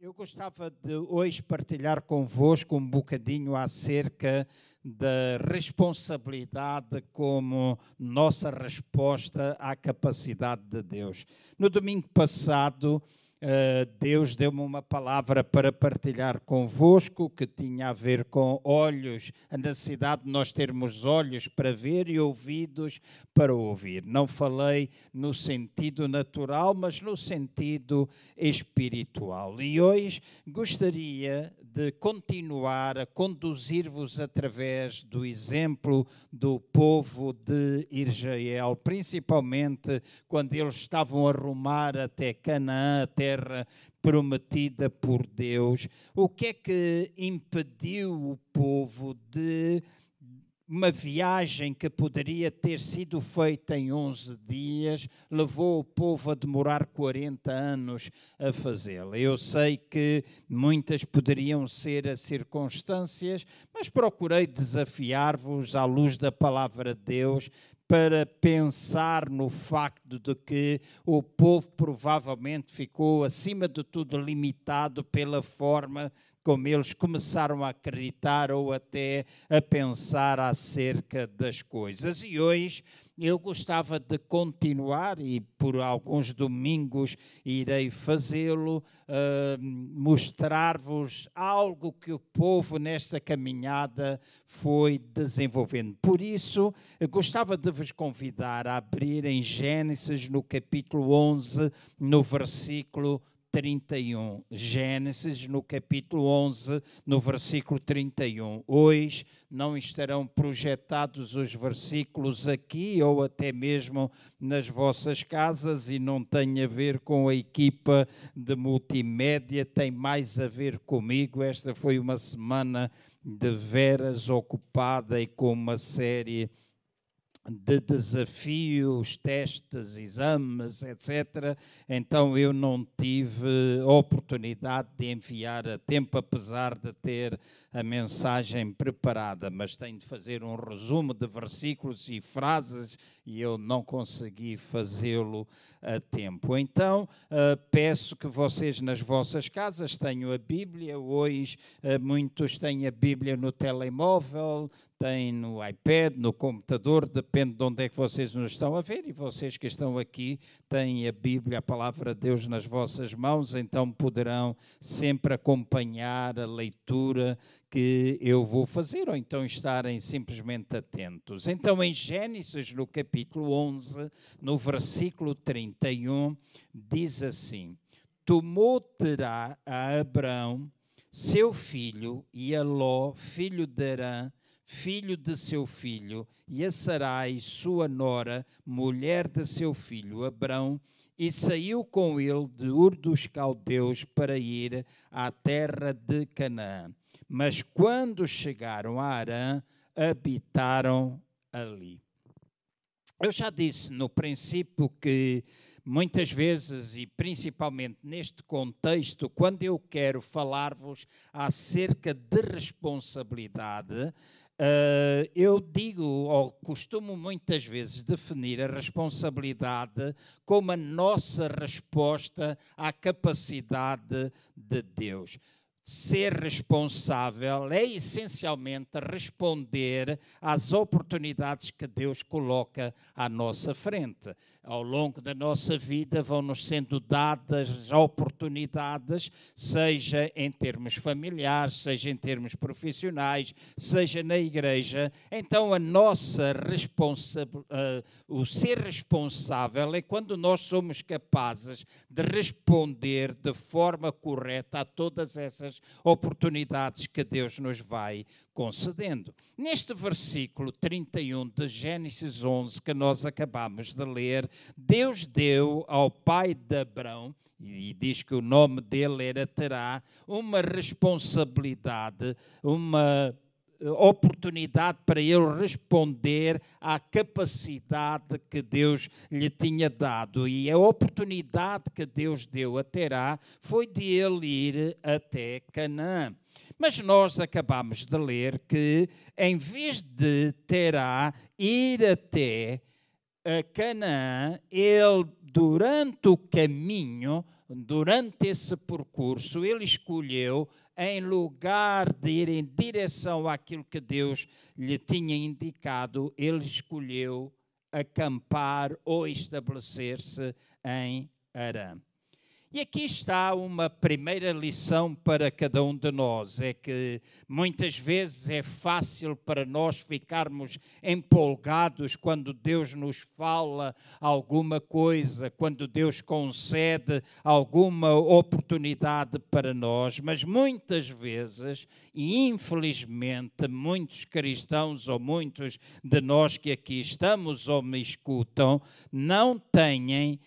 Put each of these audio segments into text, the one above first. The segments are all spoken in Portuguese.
Eu gostava de hoje partilhar convosco um bocadinho acerca da responsabilidade como nossa resposta à capacidade de Deus. No domingo passado, Deus deu-me uma palavra para partilhar convosco que tinha a ver com olhos, a necessidade de nós termos olhos para ver e ouvidos para ouvir. Não falei no sentido natural, mas no sentido espiritual. E hoje gostaria de continuar a conduzir-vos através do exemplo do povo de Israel, principalmente quando eles estavam a rumar até Canaã, a terra prometida por Deus. O que é que impediu o povo de uma viagem que poderia ter sido feita em 11 dias levou o povo a demorar 40 anos a fazê-la. Eu sei que muitas poderiam ser as circunstâncias, mas procurei desafiar-vos à luz da palavra de Deus para pensar no facto de que o povo provavelmente ficou, acima de tudo, limitado pela forma como eles começaram a acreditar ou até a pensar acerca das coisas. E hoje eu gostava de continuar, e por alguns domingos irei fazê-lo, uh, mostrar-vos algo que o povo nesta caminhada foi desenvolvendo. Por isso, gostava de vos convidar a abrir em Gênesis, no capítulo 11, no versículo 31. Gênesis, no capítulo 11, no versículo 31. Hoje não estarão projetados os versículos aqui ou até mesmo nas vossas casas e não tem a ver com a equipa de multimédia, tem mais a ver comigo. Esta foi uma semana de veras ocupada e com uma série de de desafios, testes, exames, etc. Então eu não tive oportunidade de enviar a tempo, apesar de ter a mensagem preparada, mas tenho de fazer um resumo de versículos e frases e eu não consegui fazê-lo a tempo. Então, uh, peço que vocês nas vossas casas tenham a Bíblia. Hoje, uh, muitos têm a Bíblia no telemóvel, têm no iPad, no computador, depende de onde é que vocês nos estão a ver. E vocês que estão aqui têm a Bíblia, a palavra de Deus nas vossas mãos, então poderão sempre acompanhar a leitura que eu vou fazer, ou então estarem simplesmente atentos. Então, em Gênesis, no capítulo 11, no versículo 31, diz assim: Tomou terá a Abraão, seu filho, e a Ló, filho de Arã, filho de seu filho, e a Sarai, sua nora, mulher de seu filho, Abrão, e saiu com ele de Ur dos Caldeus para ir à terra de Canaã mas quando chegaram a Arã, habitaram ali. Eu já disse no princípio que muitas vezes, e principalmente neste contexto, quando eu quero falar-vos acerca de responsabilidade, Uh, eu digo, ou costumo muitas vezes definir a responsabilidade como a nossa resposta à capacidade de Deus. Ser responsável é essencialmente responder às oportunidades que Deus coloca à nossa frente ao longo da nossa vida vão-nos sendo dadas oportunidades, seja em termos familiares, seja em termos profissionais, seja na igreja. Então, a nossa responsabilidade, uh, o ser responsável é quando nós somos capazes de responder de forma correta a todas essas oportunidades que Deus nos vai concedendo. Neste versículo 31 de Gênesis 11 que nós acabamos de ler, Deus deu ao pai de Abraão e diz que o nome dele era Terá, uma responsabilidade, uma eh, oportunidade para ele responder à capacidade que Deus lhe tinha dado. E a oportunidade que Deus deu a Terá foi de ele ir até Canaã. Mas nós acabamos de ler que, em vez de Terá ir até a Canaã, ele, durante o caminho, durante esse percurso, ele escolheu, em lugar de ir em direção àquilo que Deus lhe tinha indicado, ele escolheu acampar ou estabelecer-se em Arã. E aqui está uma primeira lição para cada um de nós: é que muitas vezes é fácil para nós ficarmos empolgados quando Deus nos fala alguma coisa, quando Deus concede alguma oportunidade para nós, mas muitas vezes, e infelizmente, muitos cristãos ou muitos de nós que aqui estamos ou me escutam não têm.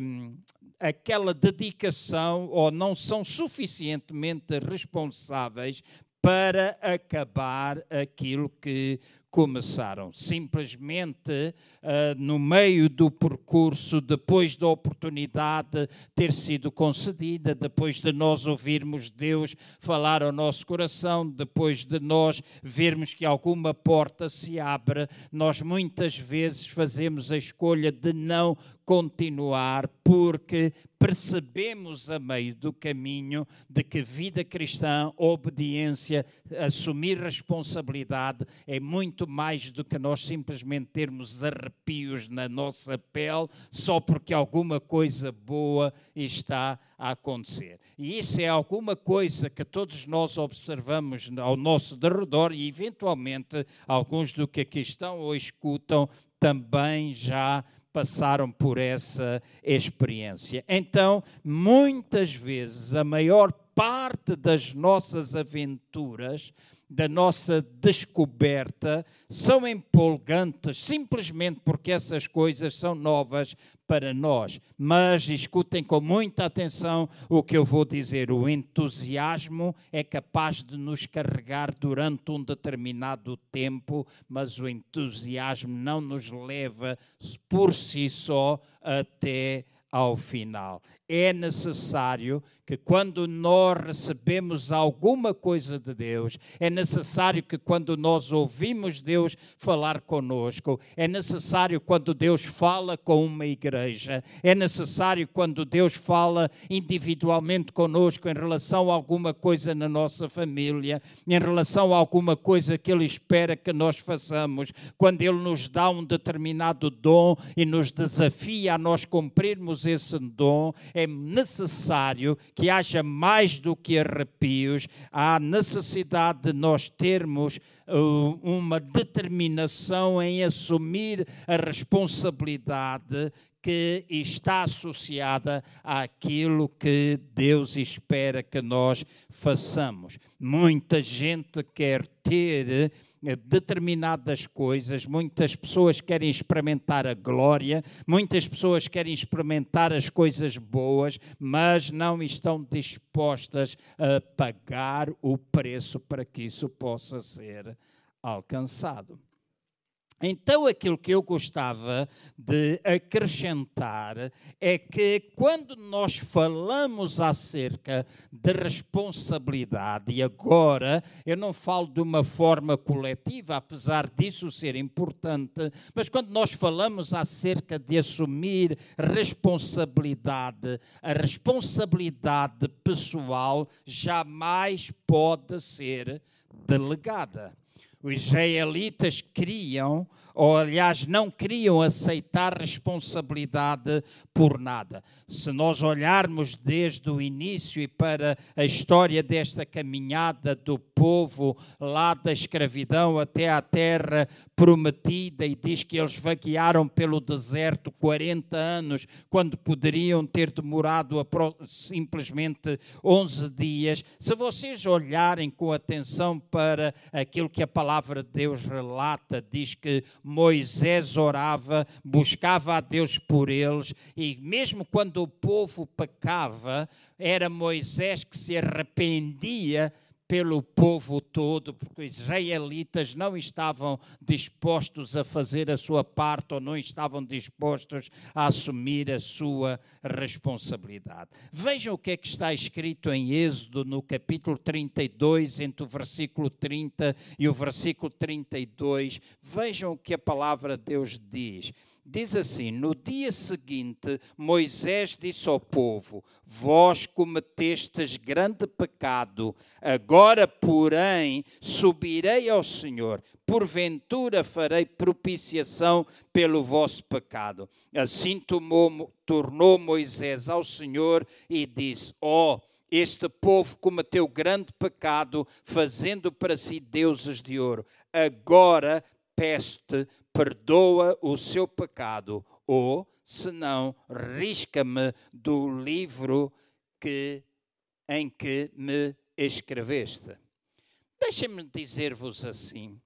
Hum, aquela dedicação ou não são suficientemente responsáveis para acabar aquilo que começaram. Simplesmente, uh, no meio do percurso, depois da oportunidade ter sido concedida, depois de nós ouvirmos Deus falar ao nosso coração, depois de nós vermos que alguma porta se abre, nós muitas vezes fazemos a escolha de não continuar, porque percebemos a meio do caminho de que vida cristã, obediência, assumir responsabilidade é muito mais do que nós simplesmente termos arrepios na nossa pele só porque alguma coisa boa está a acontecer. E isso é alguma coisa que todos nós observamos ao nosso derredor e, eventualmente, alguns do que aqui estão ou escutam também já passaram por essa experiência. Então, muitas vezes, a maior parte das nossas aventuras da nossa descoberta são empolgantes simplesmente porque essas coisas são novas para nós. Mas escutem com muita atenção o que eu vou dizer: o entusiasmo é capaz de nos carregar durante um determinado tempo, mas o entusiasmo não nos leva por si só até ao final. É necessário que quando nós recebemos alguma coisa de Deus, é necessário que quando nós ouvimos Deus falar conosco, é necessário quando Deus fala com uma igreja, é necessário quando Deus fala individualmente conosco em relação a alguma coisa na nossa família, em relação a alguma coisa que Ele espera que nós façamos, quando Ele nos dá um determinado dom e nos desafia a nós cumprirmos esse dom, é necessário que haja mais do que arrepios, há necessidade de nós termos uh, uma determinação em assumir a responsabilidade que está associada àquilo que Deus espera que nós façamos. Muita gente quer ter determinadas coisas, muitas pessoas querem experimentar a glória, muitas pessoas querem experimentar as coisas boas, mas não estão dispostas a pagar o preço para que isso possa ser alcançado. Então, aquilo que eu gostava de acrescentar é que quando nós falamos acerca de responsabilidade, e agora eu não falo de uma forma coletiva, apesar disso ser importante, mas quando nós falamos acerca de assumir responsabilidade, a responsabilidade pessoal jamais pode ser delegada. Os israelitas queriam ou aliás não queriam aceitar responsabilidade por nada. Se nós olharmos desde o início e para a história desta caminhada do povo lá da escravidão até à terra prometida e diz que eles vaguearam pelo deserto 40 anos quando poderiam ter demorado simplesmente 11 dias. Se vocês olharem com atenção para aquilo que a palavra de Deus relata, diz que Moisés orava, buscava a Deus por eles, e mesmo quando o povo pecava, era Moisés que se arrependia pelo povo todo, porque os israelitas não estavam dispostos a fazer a sua parte ou não estavam dispostos a assumir a sua responsabilidade. Vejam o que é que está escrito em Êxodo, no capítulo 32, entre o versículo 30 e o versículo 32. Vejam o que a palavra de Deus diz. Diz assim: No dia seguinte, Moisés disse ao povo: Vós cometestes grande pecado, agora, porém, subirei ao Senhor, porventura farei propiciação pelo vosso pecado. Assim tomou, tornou Moisés ao Senhor e disse: Ó. Oh, este povo cometeu grande pecado, fazendo para si deuses de ouro. Agora peço-te, perdoa o seu pecado, ou, se não, risca-me do livro que, em que me escreveste. Deixem-me dizer-vos assim.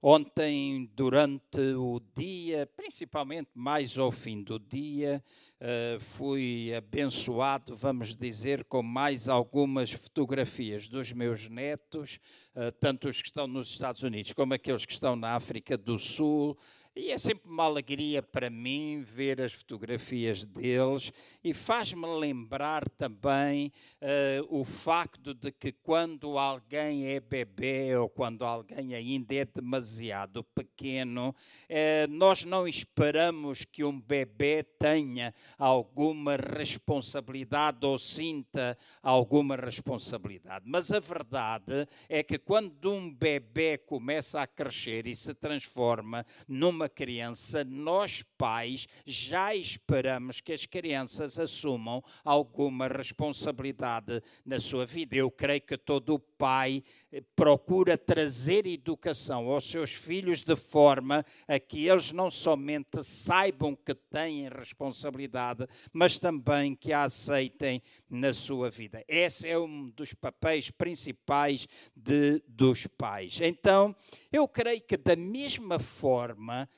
Ontem, durante o dia, principalmente mais ao fim do dia, uh, fui abençoado, vamos dizer, com mais algumas fotografias dos meus netos, uh, tanto os que estão nos Estados Unidos como aqueles que estão na África do Sul, e é sempre uma alegria para mim ver as fotografias deles e faz-me lembrar também uh, o facto de que quando alguém é bebê ou quando alguém ainda é demasiado pequeno, uh, nós não esperamos que um bebê tenha alguma responsabilidade ou sinta alguma responsabilidade. Mas a verdade é que quando um bebê começa a crescer e se transforma numa uma criança, nós pais já esperamos que as crianças assumam alguma responsabilidade na sua vida. Eu creio que todo pai eh, procura trazer educação aos seus filhos de forma a que eles não somente saibam que têm responsabilidade, mas também que a aceitem na sua vida. Esse é um dos papéis principais de, dos pais. Então, eu creio que da mesma forma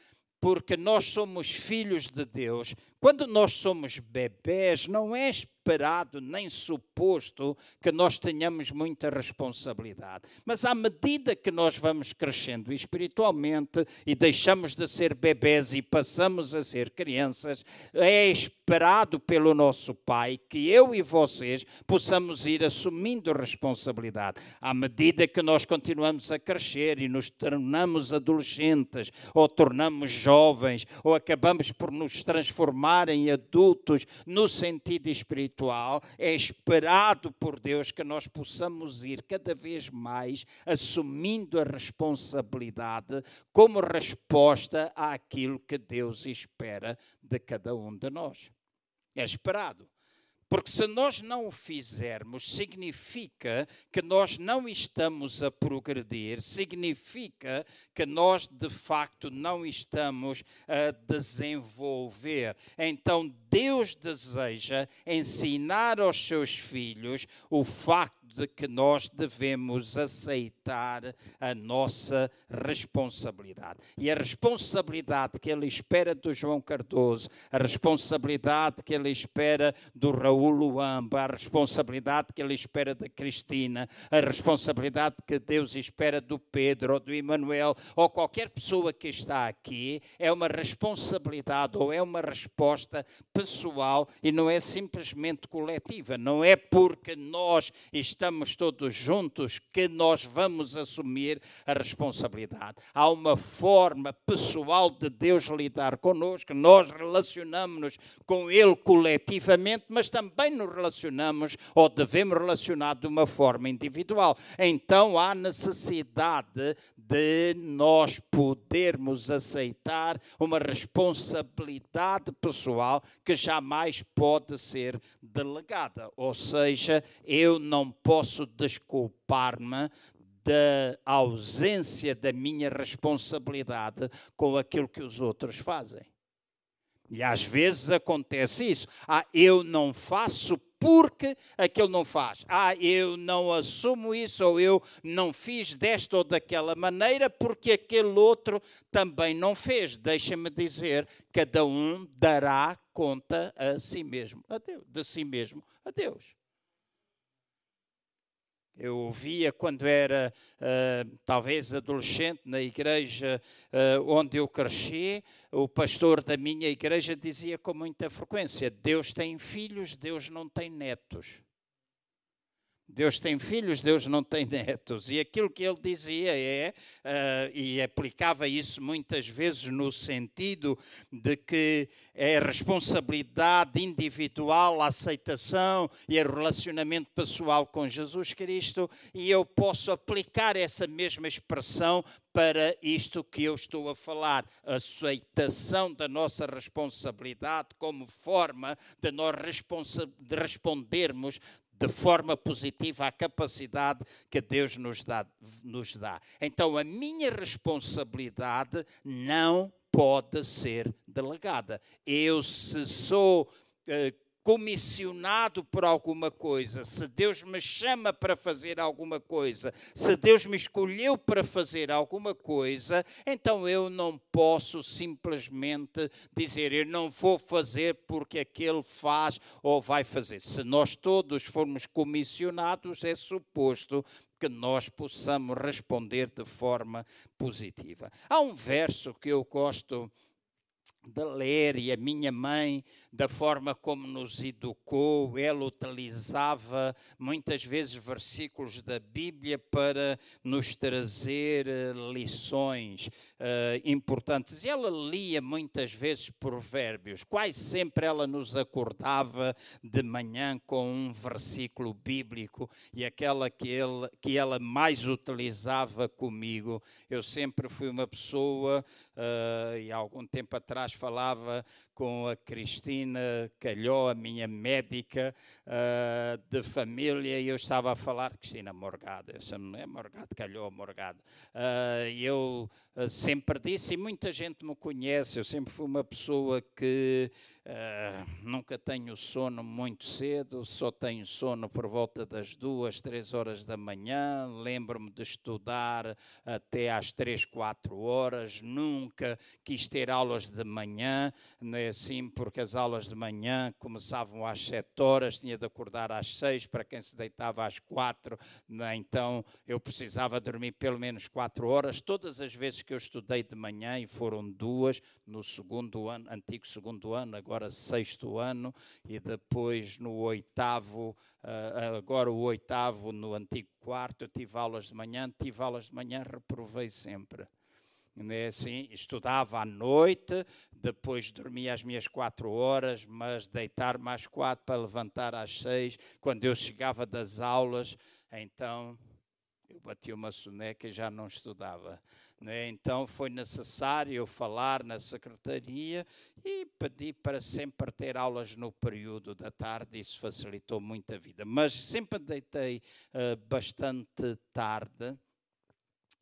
porque nós somos filhos de Deus, quando nós somos bebés, não é esperado nem suposto que nós tenhamos muita responsabilidade. Mas à medida que nós vamos crescendo espiritualmente e deixamos de ser bebés e passamos a ser crianças, é esperado pelo nosso Pai que eu e vocês possamos ir assumindo responsabilidade. À medida que nós continuamos a crescer e nos tornamos adolescentes, ou tornamos jovens, ou acabamos por nos transformar em adultos no sentido espiritual, espiritual, é esperado por Deus que nós possamos ir cada vez mais assumindo a responsabilidade como resposta àquilo que Deus espera de cada um de nós. É esperado. Porque se nós não o fizermos, significa que nós não estamos a progredir, significa que nós de facto não estamos a desenvolver. Então Deus deseja ensinar aos seus filhos o facto de que nós devemos aceitar a nossa responsabilidade. E a responsabilidade que ele espera do João Cardoso, a responsabilidade que ele espera do Raul Luamba, a responsabilidade que ele espera da Cristina, a responsabilidade que Deus espera do Pedro ou do Emanuel ou qualquer pessoa que está aqui, é uma responsabilidade ou é uma resposta pessoal e não é simplesmente coletiva. Não é porque nós estamos estamos todos juntos que nós vamos assumir a responsabilidade. Há uma forma pessoal de Deus lidar conosco, nós relacionamos-nos com Ele coletivamente, mas também nos relacionamos ou devemos relacionar de uma forma individual. Então há necessidade de nós podermos aceitar uma responsabilidade pessoal que jamais pode ser delegada. Ou seja, eu não posso desculpar-me da ausência da minha responsabilidade com aquilo que os outros fazem. E às vezes acontece isso. Ah, eu não faço porque aquele não faz. Ah, eu não assumo isso ou eu não fiz desta ou daquela maneira porque aquele outro também não fez. Deixa-me dizer, cada um dará conta a si mesmo, a Deus, de si mesmo a Deus. Eu ouvia quando era uh, talvez adolescente na igreja uh, onde eu cresci, o pastor da minha igreja dizia com muita frequência: Deus tem filhos, Deus não tem netos. Deus tem filhos, Deus não tem netos. E aquilo que ele dizia é, uh, e aplicava isso muitas vezes no sentido de que é responsabilidade individual, a aceitação e o relacionamento pessoal com Jesus Cristo, e eu posso aplicar essa mesma expressão para isto que eu estou a falar, aceitação da nossa responsabilidade como forma de nós de respondermos de forma positiva à capacidade que Deus nos dá, nos dá. Então, a minha responsabilidade não pode ser delegada. Eu, se sou. Uh, comissionado por alguma coisa, se Deus me chama para fazer alguma coisa, se Deus me escolheu para fazer alguma coisa, então eu não posso simplesmente dizer eu não vou fazer porque aquele faz ou vai fazer. Se nós todos formos comissionados, é suposto que nós possamos responder de forma positiva. Há um verso que eu gosto de ler e a minha mãe, da forma como nos educou, ela utilizava muitas vezes versículos da Bíblia para nos trazer eh, lições uh, importantes. E ela lia muitas vezes provérbios, quase sempre ela nos acordava de manhã com um versículo bíblico e aquela que, ele, que ela mais utilizava comigo. Eu sempre fui uma pessoa, uh, e há algum tempo atrás falava com a Cristina Calhó, a minha médica uh, de família, e eu estava a falar, Cristina Morgado, eu chamo, é Morgado, Calhó, Morgado. Uh, eu uh, sempre disse, e muita gente me conhece, eu sempre fui uma pessoa que Uh, nunca tenho sono muito cedo, só tenho sono por volta das duas, três horas da manhã. Lembro-me de estudar até às três, quatro horas. Nunca quis ter aulas de manhã, não é assim, porque as aulas de manhã começavam às sete horas, tinha de acordar às seis para quem se deitava às quatro. É? Então eu precisava dormir pelo menos quatro horas. Todas as vezes que eu estudei de manhã, e foram duas no segundo ano, antigo segundo ano, agora agora sexto ano, e depois no oitavo, uh, agora o oitavo no antigo quarto, eu tive aulas de manhã, tive aulas de manhã, reprovei sempre. É assim, estudava à noite, depois dormia as minhas quatro horas, mas deitar mais quatro para levantar às seis. Quando eu chegava das aulas, então eu bati uma soneca e já não estudava. Né? Então foi necessário eu falar na secretaria e pedi para sempre ter aulas no período da tarde, isso facilitou muito a vida. Mas sempre deitei uh, bastante tarde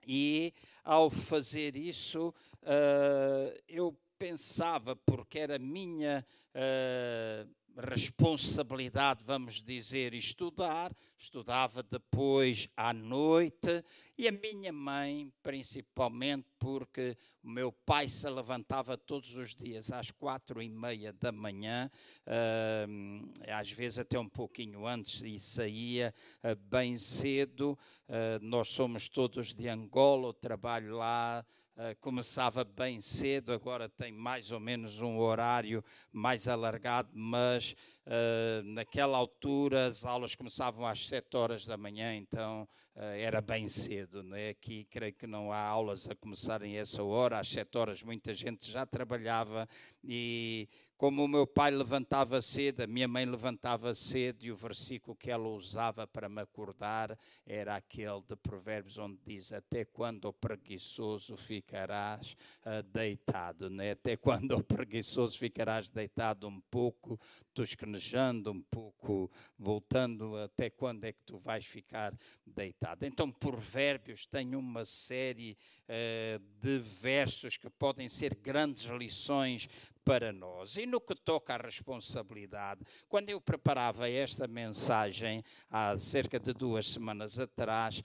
e ao fazer isso uh, eu pensava, porque era minha. Uh, responsabilidade, vamos dizer, estudar. Estudava depois à noite e a minha mãe, principalmente, porque o meu pai se levantava todos os dias às quatro e meia da manhã, uh, às vezes até um pouquinho antes, e saía uh, bem cedo. Uh, nós somos todos de Angola, eu trabalho lá Uh, começava bem cedo, agora tem mais ou menos um horário mais alargado, mas uh, naquela altura as aulas começavam às 7 horas da manhã, então uh, era bem cedo. Né? Aqui creio que não há aulas a começarem essa hora, às 7 horas muita gente já trabalhava e como o meu pai levantava cedo, a minha mãe levantava cedo, e o versículo que ela usava para me acordar era aquele de Provérbios, onde diz: Até quando o preguiçoso ficarás uh, deitado? Né? Até quando o preguiçoso ficarás deitado um pouco, tosquenejando, um pouco voltando? Até quando é que tu vais ficar deitado? Então, Provérbios tem uma série uh, de versos que podem ser grandes lições para nós. E no que toca à responsabilidade, quando eu preparava esta mensagem há cerca de duas semanas atrás,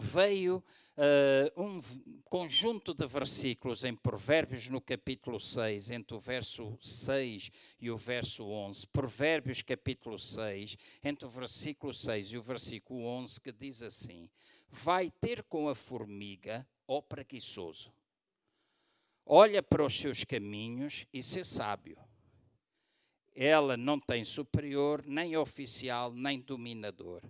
veio uh, um conjunto de versículos em Provérbios no capítulo 6, entre o verso 6 e o verso 11. Provérbios capítulo 6, entre o versículo 6 e o versículo 11, que diz assim: Vai ter com a formiga, ó preguiçoso olha para os seus caminhos e ser sábio. ela não tem superior, nem oficial, nem dominador.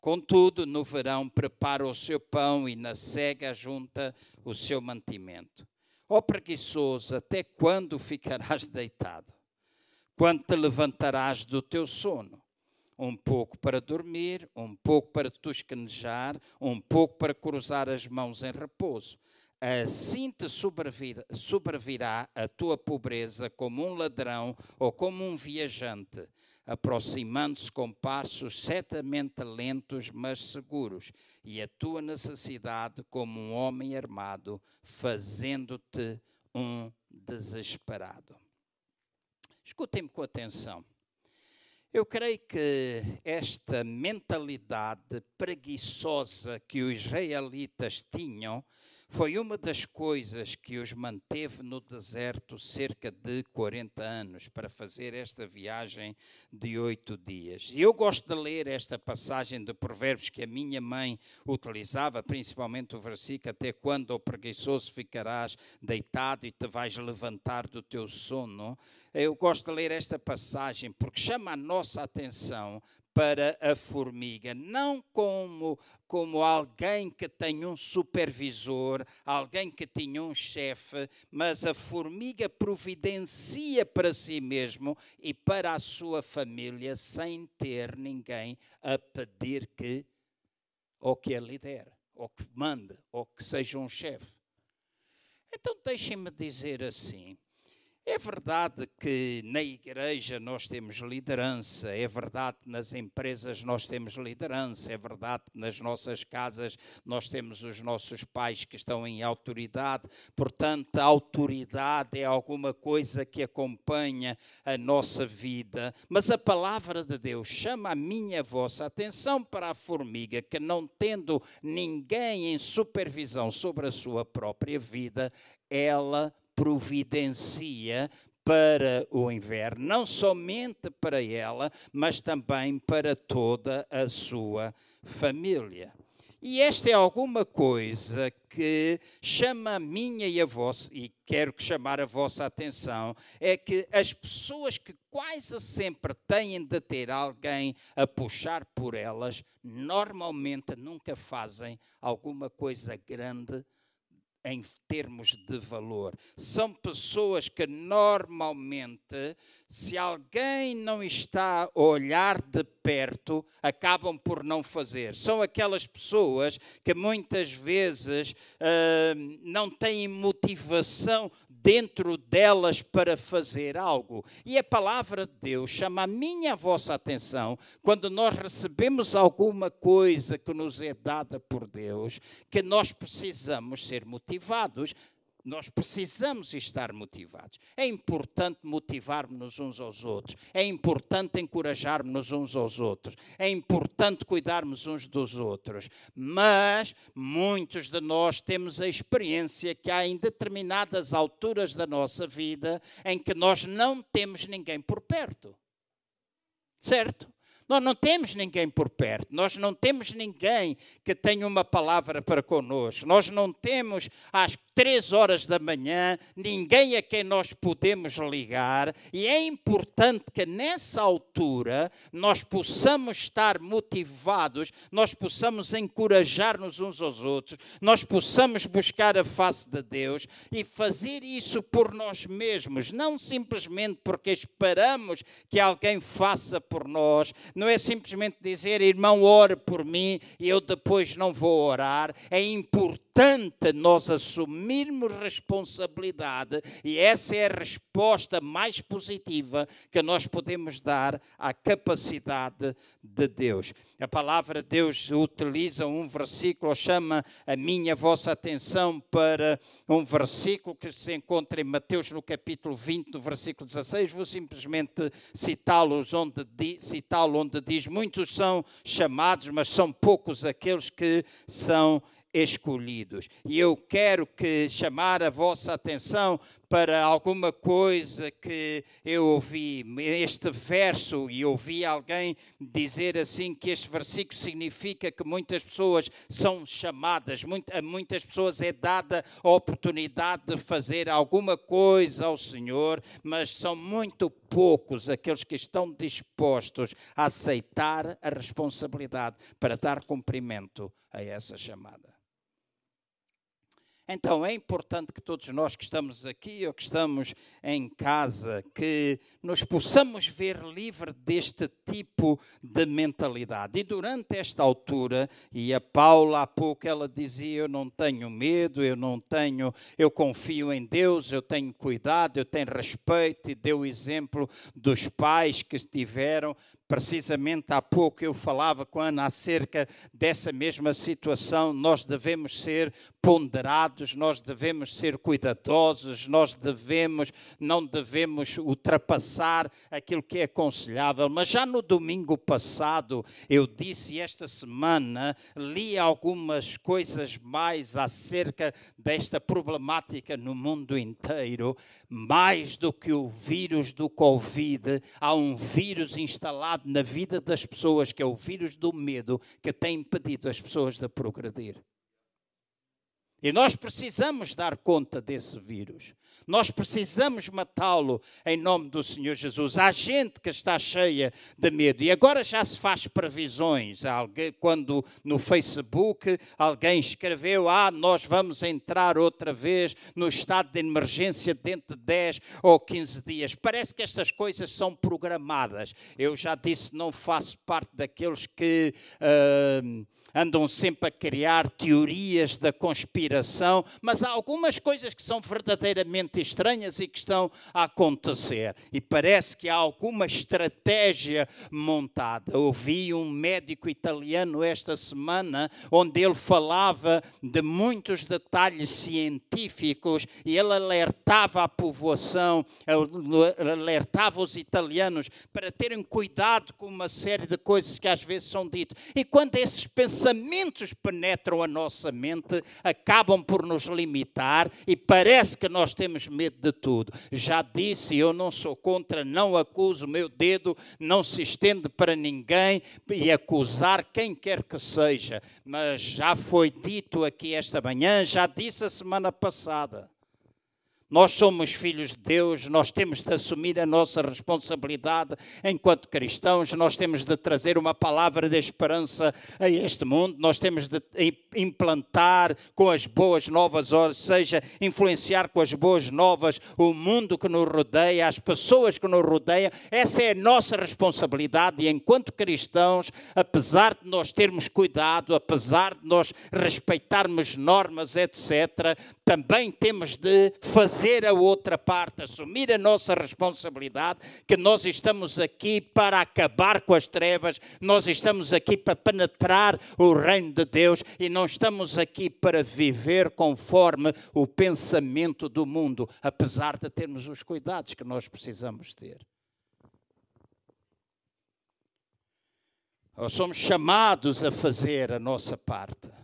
Contudo, no verão prepara o seu pão e na cega junta o seu mantimento. Ó preguiçoso, até quando ficarás deitado? Quando te levantarás do teu sono? Um pouco para dormir, um pouco para toscanejar, um pouco para cruzar as mãos em repouso. Assim te sobrevirá a tua pobreza como um ladrão ou como um viajante aproximando-se com passos certamente lentos, mas seguros, e a tua necessidade como um homem armado, fazendo-te um desesperado. Escutem-me com atenção. Eu creio que esta mentalidade preguiçosa que os israelitas tinham foi uma das coisas que os manteve no deserto cerca de 40 anos para fazer esta viagem de oito dias. Eu gosto de ler esta passagem de Provérbios que a minha mãe utilizava, principalmente o versículo: Até quando, o preguiçoso, ficarás deitado e te vais levantar do teu sono? Eu gosto de ler esta passagem porque chama a nossa atenção para a formiga, não como, como alguém que tem um supervisor, alguém que tinha um chefe, mas a formiga providencia para si mesmo e para a sua família sem ter ninguém a pedir que ou que a lidere, ou que mande, ou que seja um chefe. Então deixem-me dizer assim: é verdade que na igreja nós temos liderança, é verdade que nas empresas nós temos liderança, é verdade que nas nossas casas nós temos os nossos pais que estão em autoridade, portanto, a autoridade é alguma coisa que acompanha a nossa vida. Mas a palavra de Deus chama a minha vossa atenção para a formiga que, não tendo ninguém em supervisão sobre a sua própria vida, ela providencia para o inverno, não somente para ela, mas também para toda a sua família. E esta é alguma coisa que chama a minha e a vossa, e quero que chamar a vossa atenção, é que as pessoas que quase sempre têm de ter alguém a puxar por elas, normalmente nunca fazem alguma coisa grande em termos de valor. São pessoas que normalmente, se alguém não está a olhar de perto, acabam por não fazer. São aquelas pessoas que muitas vezes uh, não têm motivação dentro delas para fazer algo. E a palavra de Deus chama a minha a vossa atenção quando nós recebemos alguma coisa que nos é dada por Deus, que nós precisamos ser motivados nós precisamos estar motivados. É importante motivarmos uns aos outros. É importante encorajarmos uns aos outros. É importante cuidarmos uns dos outros. Mas muitos de nós temos a experiência que há em determinadas alturas da nossa vida em que nós não temos ninguém por perto. Certo? Nós não temos ninguém por perto, nós não temos ninguém que tenha uma palavra para conosco, nós não temos às três horas da manhã ninguém a quem nós podemos ligar, e é importante que nessa altura nós possamos estar motivados, nós possamos encorajar-nos uns aos outros, nós possamos buscar a face de Deus e fazer isso por nós mesmos, não simplesmente porque esperamos que alguém faça por nós, não é simplesmente dizer, irmão, ore por mim e eu depois não vou orar. É importante nós assumirmos responsabilidade e essa é a resposta mais positiva que nós podemos dar à capacidade de Deus. A palavra de Deus utiliza um versículo, chama a minha a vossa atenção para um versículo que se encontra em Mateus no capítulo 20, no versículo 16. Vou simplesmente citá-lo onde, citá onde diz: Muitos são chamados, mas são poucos aqueles que são escolhidos. E eu quero que chamar a vossa atenção para alguma coisa que eu ouvi, este verso, e ouvi alguém dizer assim que este versículo significa que muitas pessoas são chamadas, a muitas pessoas é dada a oportunidade de fazer alguma coisa ao Senhor, mas são muito poucos aqueles que estão dispostos a aceitar a responsabilidade para dar cumprimento a essa chamada. Então é importante que todos nós que estamos aqui ou que estamos em casa, que nos possamos ver livre deste tipo de mentalidade. E durante esta altura, e a Paula há pouco ela dizia: Eu não tenho medo, eu não tenho, eu confio em Deus, eu tenho cuidado, eu tenho respeito, e deu o exemplo dos pais que estiveram Precisamente há pouco eu falava com a Ana acerca dessa mesma situação. Nós devemos ser ponderados, nós devemos ser cuidadosos, nós devemos, não devemos ultrapassar aquilo que é aconselhável. Mas já no domingo passado, eu disse, esta semana, li algumas coisas mais acerca desta problemática no mundo inteiro. Mais do que o vírus do Covid, há um vírus instalado na vida das pessoas, que é o vírus do medo que tem impedido as pessoas de progredir. E nós precisamos dar conta desse vírus. Nós precisamos matá-lo em nome do Senhor Jesus. Há gente que está cheia de medo e agora já se faz previsões. Alguém, quando no Facebook alguém escreveu: Ah, nós vamos entrar outra vez no estado de emergência dentro de 10 ou 15 dias. Parece que estas coisas são programadas. Eu já disse, não faço parte daqueles que. Uh, andam sempre a criar teorias da conspiração, mas há algumas coisas que são verdadeiramente estranhas e que estão a acontecer. E parece que há alguma estratégia montada. Ouvi um médico italiano esta semana onde ele falava de muitos detalhes científicos e ele alertava a povoação, alertava os italianos para terem cuidado com uma série de coisas que às vezes são ditas. E quando esses pensamentos pensamentos penetram a nossa mente, acabam por nos limitar e parece que nós temos medo de tudo. Já disse, eu não sou contra, não acuso, meu dedo não se estende para ninguém e acusar quem quer que seja. Mas já foi dito aqui esta manhã, já disse a semana passada. Nós somos filhos de Deus, nós temos de assumir a nossa responsabilidade enquanto cristãos, nós temos de trazer uma palavra de esperança a este mundo, nós temos de implantar com as boas novas, ou seja, influenciar com as boas novas o mundo que nos rodeia, as pessoas que nos rodeiam. Essa é a nossa responsabilidade e enquanto cristãos, apesar de nós termos cuidado, apesar de nós respeitarmos normas, etc., também temos de fazer fazer a outra parte, assumir a nossa responsabilidade, que nós estamos aqui para acabar com as trevas, nós estamos aqui para penetrar o reino de Deus e não estamos aqui para viver conforme o pensamento do mundo, apesar de termos os cuidados que nós precisamos ter. Nós somos chamados a fazer a nossa parte.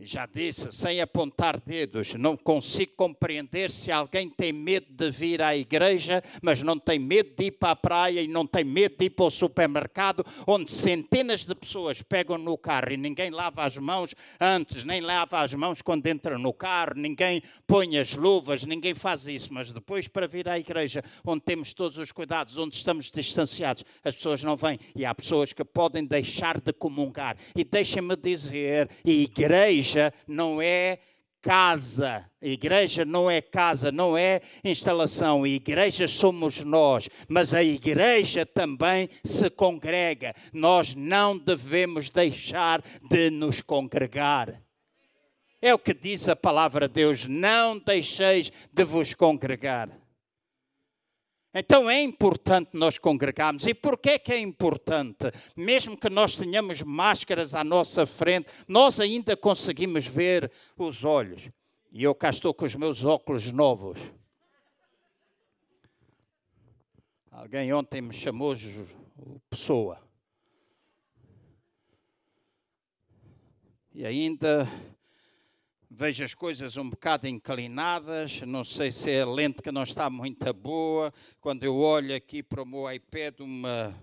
Já disse, sem apontar dedos, não consigo compreender se alguém tem medo de vir à igreja, mas não tem medo de ir para a praia e não tem medo de ir para o supermercado, onde centenas de pessoas pegam no carro e ninguém lava as mãos antes, nem lava as mãos quando entra no carro, ninguém põe as luvas, ninguém faz isso. Mas depois, para vir à igreja, onde temos todos os cuidados, onde estamos distanciados, as pessoas não vêm. E há pessoas que podem deixar de comungar. E deixem-me dizer, igreja igreja não é casa. Igreja não é casa, não é instalação. Igreja somos nós, mas a igreja também se congrega. Nós não devemos deixar de nos congregar. É o que diz a palavra de Deus: não deixeis de vos congregar. Então é importante nós congregarmos. E porquê que é importante? Mesmo que nós tenhamos máscaras à nossa frente, nós ainda conseguimos ver os olhos. E eu cá estou com os meus óculos novos. Alguém ontem me chamou pessoa. E ainda vejo as coisas um bocado inclinadas, não sei se é a lente que não está muito boa. Quando eu olho aqui para o meu iPad, uma,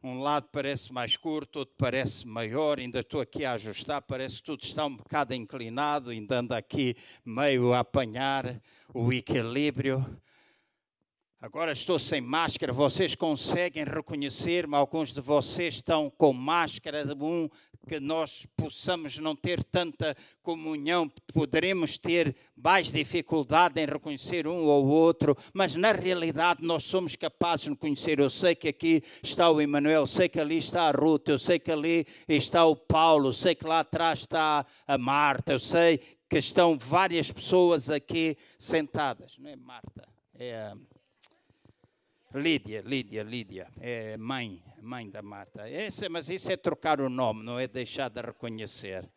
um lado parece mais curto, outro parece maior, ainda estou aqui a ajustar, parece que tudo está um bocado inclinado, ainda ando aqui meio a apanhar o equilíbrio. Agora estou sem máscara, vocês conseguem reconhecer-me? Alguns de vocês estão com máscara, um que nós possamos não ter tanta comunhão, poderemos ter mais dificuldade em reconhecer um ou outro, mas na realidade nós somos capazes de conhecer. Eu sei que aqui está o Emanuel, sei que ali está a Ruth, eu sei que ali está o Paulo, sei que lá atrás está a Marta, eu sei que estão várias pessoas aqui sentadas. Não é Marta, é a Lídia, Lídia, Lídia, é mãe, mãe da Marta. Esse, mas isso é trocar o nome, não é deixar de reconhecer.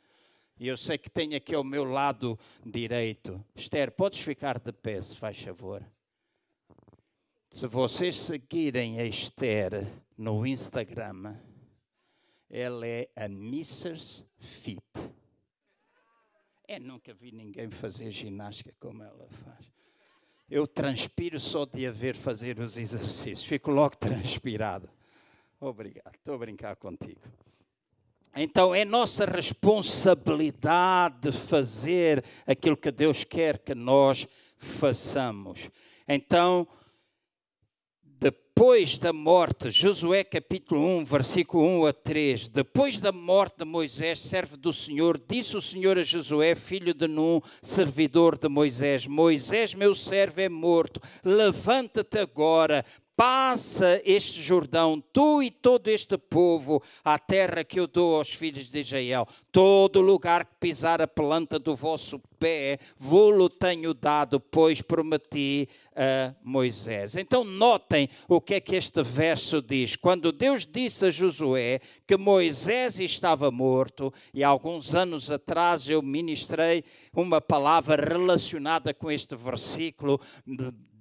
E eu sei que tem aqui ao meu lado direito. Esther, podes ficar de pé, se faz favor. Se vocês seguirem a Esther no Instagram, ela é a Mrs. Fit. Eu nunca vi ninguém fazer ginástica como ela faz eu transpiro só de a ver fazer os exercícios. Fico logo transpirado. Obrigado, estou a brincar contigo. Então é nossa responsabilidade fazer aquilo que Deus quer que nós façamos. Então, depois da morte, Josué capítulo 1, versículo 1 a 3, depois da morte de Moisés, servo do Senhor, disse o Senhor a Josué, filho de Num, servidor de Moisés: Moisés, meu servo, é morto. Levanta-te agora, passa este Jordão, tu e todo este povo, à terra que eu dou aos filhos de Israel. Todo lugar que pisar a planta do vosso pé, vou-lo tenho dado, pois prometi a Moisés. Então notem o que é que este verso diz. Quando Deus disse a Josué que Moisés estava morto, e alguns anos atrás eu ministrei uma palavra relacionada com este versículo,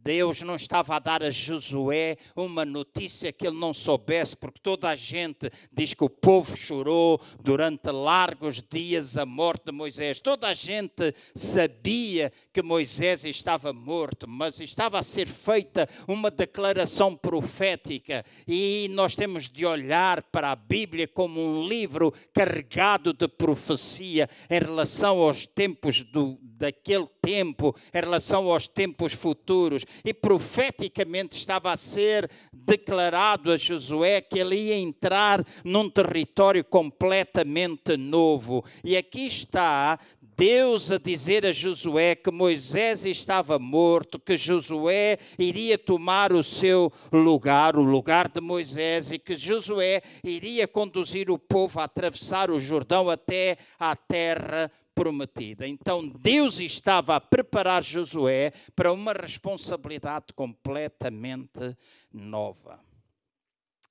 Deus não estava a dar a Josué uma notícia que ele não soubesse, porque toda a gente diz que o povo chorou durante largos dias a morte de Moisés. Toda a gente sabia que Moisés estava morto, mas estava a ser feita uma declaração profética e nós temos de olhar para a Bíblia como um livro carregado de profecia em relação aos tempos do, daquele tempo, em relação aos tempos futuros e profeticamente estava a ser declarado a Josué que ele ia entrar num território completamente novo. E aqui está Deus a dizer a Josué que Moisés estava morto, que Josué iria tomar o seu lugar, o lugar de Moisés, e que Josué iria conduzir o povo a atravessar o Jordão até a terra prometida. Então Deus estava a preparar Josué para uma responsabilidade completamente nova.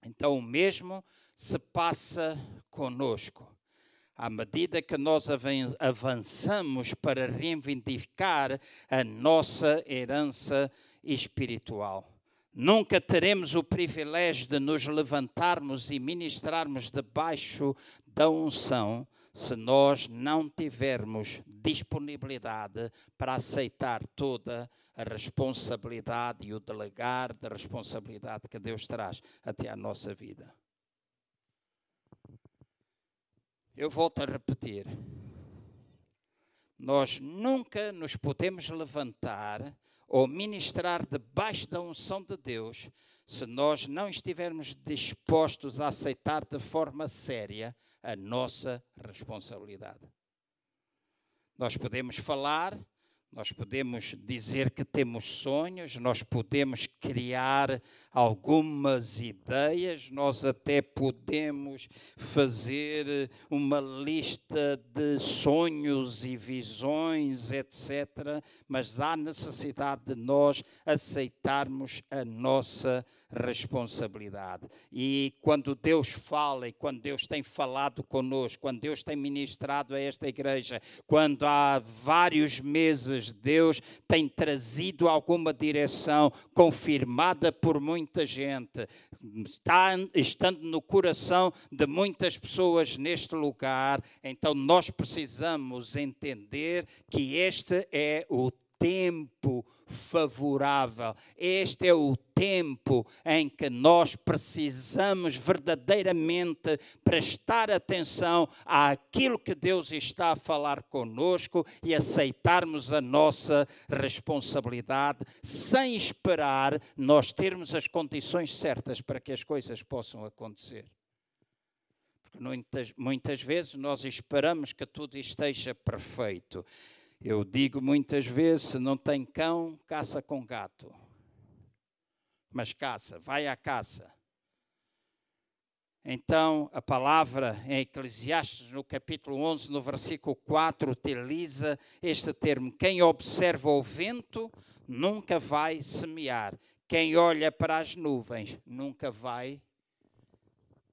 Então o mesmo se passa conosco. À medida que nós avançamos para reivindicar a nossa herança espiritual. Nunca teremos o privilégio de nos levantarmos e ministrarmos debaixo da unção se nós não tivermos disponibilidade para aceitar toda a responsabilidade e o delegar da responsabilidade que Deus traz até à nossa vida. Eu volto a repetir. Nós nunca nos podemos levantar ou ministrar debaixo da unção de Deus se nós não estivermos dispostos a aceitar de forma séria a nossa responsabilidade. Nós podemos falar, nós podemos dizer que temos sonhos, nós podemos criar algumas ideias, nós até podemos fazer uma lista de sonhos e visões, etc. Mas há necessidade de nós aceitarmos a nossa responsabilidade. E quando Deus fala e quando Deus tem falado conosco, quando Deus tem ministrado a esta igreja, quando há vários meses Deus tem trazido alguma direção confirmada por muita gente, está estando no coração de muitas pessoas neste lugar, então nós precisamos entender que este é o tempo favorável. Este é o tempo em que nós precisamos verdadeiramente prestar atenção àquilo que Deus está a falar conosco e aceitarmos a nossa responsabilidade, sem esperar nós termos as condições certas para que as coisas possam acontecer. Porque muitas, muitas vezes nós esperamos que tudo esteja perfeito. Eu digo muitas vezes: se não tem cão, caça com gato. Mas caça, vai à caça. Então, a palavra em Eclesiastes, no capítulo 11, no versículo 4, utiliza este termo: Quem observa o vento nunca vai semear. Quem olha para as nuvens nunca vai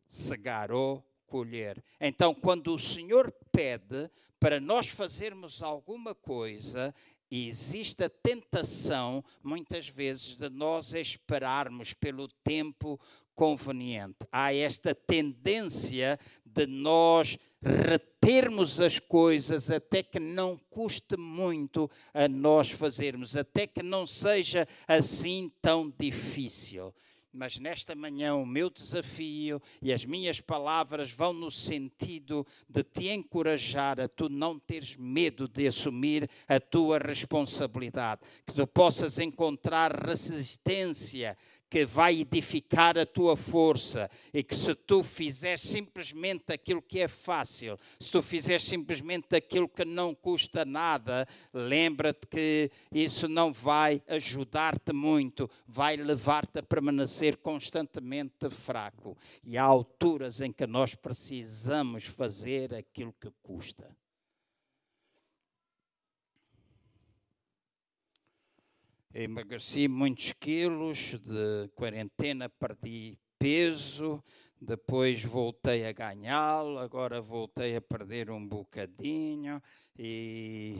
cegar ou colher. Então, quando o Senhor pede para nós fazermos alguma coisa, existe a tentação, muitas vezes, de nós esperarmos pelo tempo conveniente. Há esta tendência de nós retermos as coisas até que não custe muito a nós fazermos, até que não seja assim tão difícil mas nesta manhã o meu desafio e as minhas palavras vão no sentido de te encorajar a tu não teres medo de assumir a tua responsabilidade, que tu possas encontrar resistência que vai edificar a tua força e que se tu fizeres simplesmente aquilo que é fácil, se tu fizeres simplesmente aquilo que não custa nada, lembra-te que isso não vai ajudar-te muito, vai levar-te a permanecer constantemente fraco. E há alturas em que nós precisamos fazer aquilo que custa. Emagreci muitos quilos, de quarentena perdi peso, depois voltei a ganhá-lo, agora voltei a perder um bocadinho e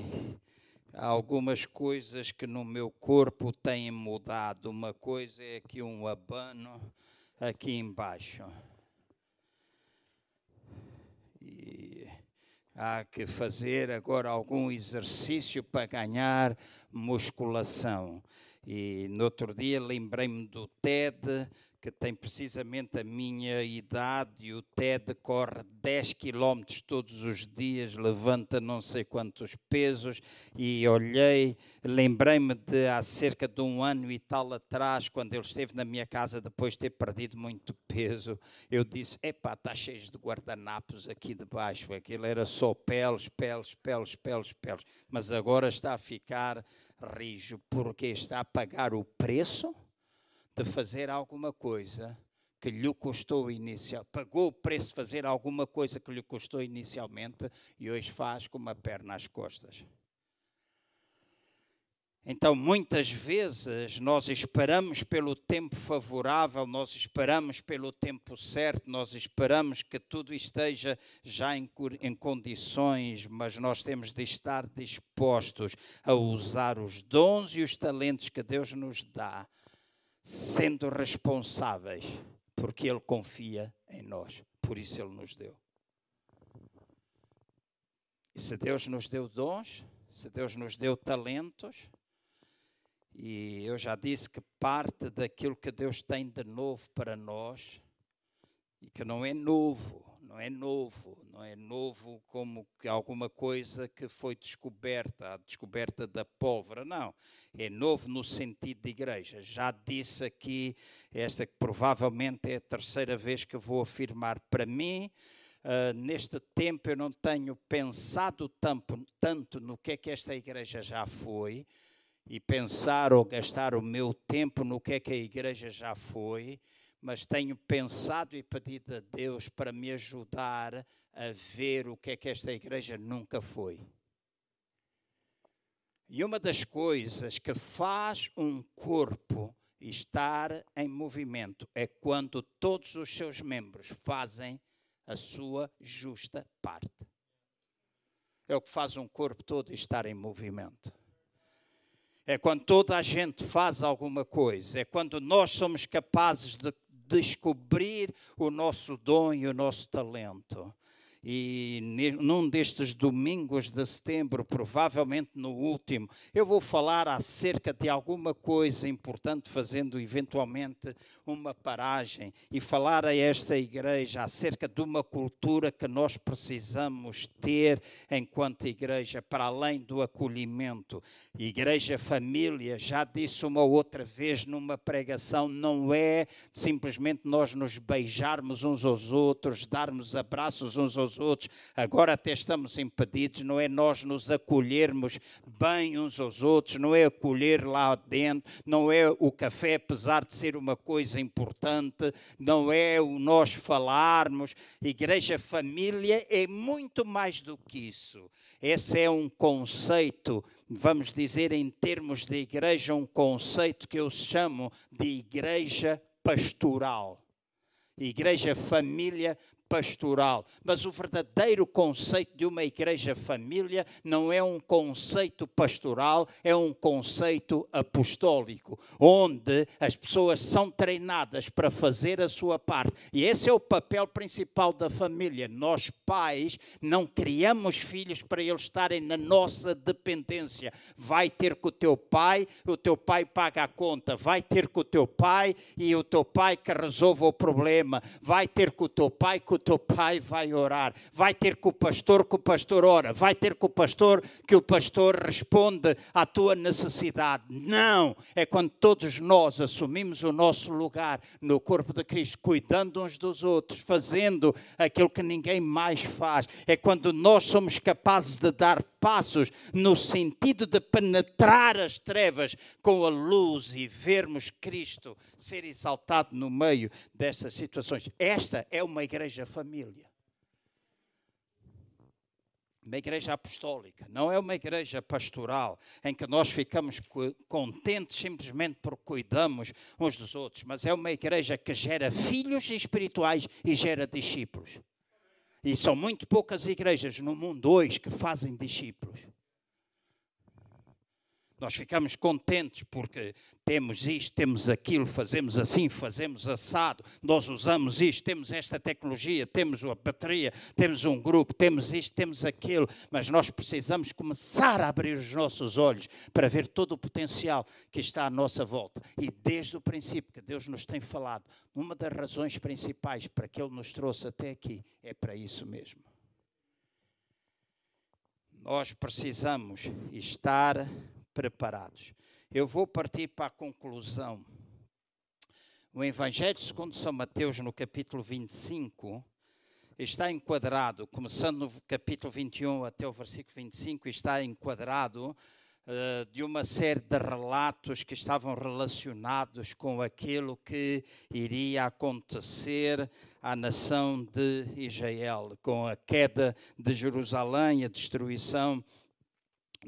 há algumas coisas que no meu corpo têm mudado. Uma coisa é aqui um abano aqui embaixo. Há que fazer agora algum exercício para ganhar musculação. E no outro dia lembrei-me do TED, que tem precisamente a minha idade, e o TED corre 10 quilómetros todos os dias, levanta não sei quantos pesos, e olhei, lembrei-me de há cerca de um ano e tal atrás, quando ele esteve na minha casa depois de ter perdido muito peso, eu disse, epá, está cheio de guardanapos aqui debaixo, aquilo era só peles, peles, peles, peles, peles, mas agora está a ficar rijo, porque está a pagar o preço de fazer alguma coisa que lhe custou inicial, pagou o preço de fazer alguma coisa que lhe custou inicialmente e hoje faz com uma perna às costas. Então, muitas vezes, nós esperamos pelo tempo favorável, nós esperamos pelo tempo certo, nós esperamos que tudo esteja já em, em, condições, mas nós temos de estar dispostos a usar os dons e os talentos que Deus nos dá sendo responsáveis, porque Ele confia em nós, por isso Ele nos deu. E se Deus nos deu dons, se Deus nos deu talentos, e eu já disse que parte daquilo que Deus tem de novo para nós, e que não é novo, não é novo, não é novo como alguma coisa que foi descoberta, a descoberta da pólvora, não. É novo no sentido de igreja. Já disse aqui, esta que provavelmente é a terceira vez que vou afirmar, para mim, Uh, neste tempo eu não tenho pensado tanto no que é que esta igreja já foi e pensar ou gastar o meu tempo no que é que a igreja já foi, mas tenho pensado e pedido a Deus para me ajudar a ver o que é que esta igreja nunca foi. E uma das coisas que faz um corpo Estar em movimento é quando todos os seus membros fazem a sua justa parte. É o que faz um corpo todo estar em movimento. É quando toda a gente faz alguma coisa. É quando nós somos capazes de descobrir o nosso dom e o nosso talento e num destes domingos de setembro, provavelmente no último, eu vou falar acerca de alguma coisa importante, fazendo eventualmente uma paragem e falar a esta igreja acerca de uma cultura que nós precisamos ter enquanto igreja, para além do acolhimento. Igreja família, já disse uma outra vez numa pregação, não é simplesmente nós nos beijarmos uns aos outros, darmos abraços uns aos outros, agora até estamos impedidos, não é nós nos acolhermos bem uns aos outros, não é acolher lá dentro, não é o café, apesar de ser uma coisa importante, não é o nós falarmos. Igreja família é muito mais do que isso. Esse é um conceito, vamos dizer em termos de igreja, um conceito que eu chamo de igreja pastoral. Igreja família pastoral. Mas o verdadeiro conceito de uma igreja família não é um conceito pastoral, é um conceito apostólico, onde as pessoas são treinadas para fazer a sua parte. E esse é o papel principal da família. Nós, pais, não criamos filhos para eles estarem na nossa dependência. Vai ter com o teu pai, o teu pai paga a conta. Vai ter com o teu pai e o teu pai que resolva o problema. Vai ter com o teu pai, com o teu pai vai orar. Vai ter com o pastor que o pastor ora. Vai ter com o pastor que o pastor responde à tua necessidade. Não! É quando todos nós assumimos o nosso lugar no corpo de Cristo, cuidando uns dos outros, fazendo aquilo que ninguém mais faz. É quando nós somos capazes de dar passos no sentido de penetrar as trevas com a luz e vermos Cristo ser exaltado no meio dessas situações. Esta é uma igreja família. Uma igreja apostólica, não é uma igreja pastoral em que nós ficamos contentes simplesmente porque cuidamos uns dos outros, mas é uma igreja que gera filhos espirituais e gera discípulos. E são muito poucas igrejas no mundo hoje que fazem discípulos. Nós ficamos contentes porque temos isto, temos aquilo, fazemos assim, fazemos assado, nós usamos isto, temos esta tecnologia, temos a bateria, temos um grupo, temos isto, temos aquilo, mas nós precisamos começar a abrir os nossos olhos para ver todo o potencial que está à nossa volta. E desde o princípio que Deus nos tem falado, uma das razões principais para que Ele nos trouxe até aqui é para isso mesmo. Nós precisamos estar preparados. Eu vou partir para a conclusão. O Evangelho segundo São Mateus, no capítulo 25, está enquadrado, começando no capítulo 21 até o versículo 25, está enquadrado uh, de uma série de relatos que estavam relacionados com aquilo que iria acontecer à nação de Israel, com a queda de Jerusalém, a destruição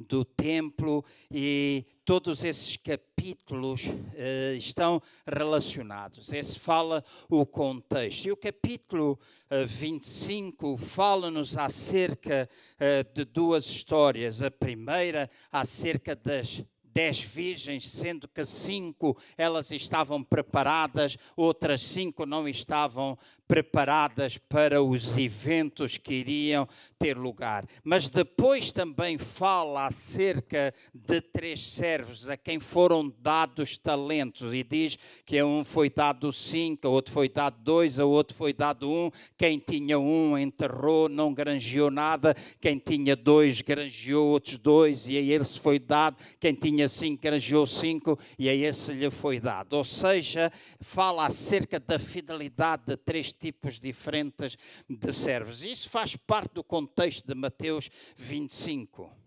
do templo e todos esses capítulos uh, estão relacionados. Esse fala o contexto. E o capítulo uh, 25 fala-nos acerca uh, de duas histórias. A primeira, acerca das dez virgens, sendo que cinco elas estavam preparadas, outras cinco não estavam preparadas para os eventos que iriam ter lugar. Mas depois também fala acerca de três servos a quem foram dados talentos e diz que a um foi dado cinco, a outro foi dado dois, a outro foi dado um. Quem tinha um enterrou, não granjeou nada. Quem tinha dois granjeou outros dois e a esse foi dado. Quem tinha cinco granjeou cinco e a esse lhe foi dado. Ou seja, fala acerca da fidelidade de três tipos diferentes de servos. Isso faz parte do contexto de Mateus 25.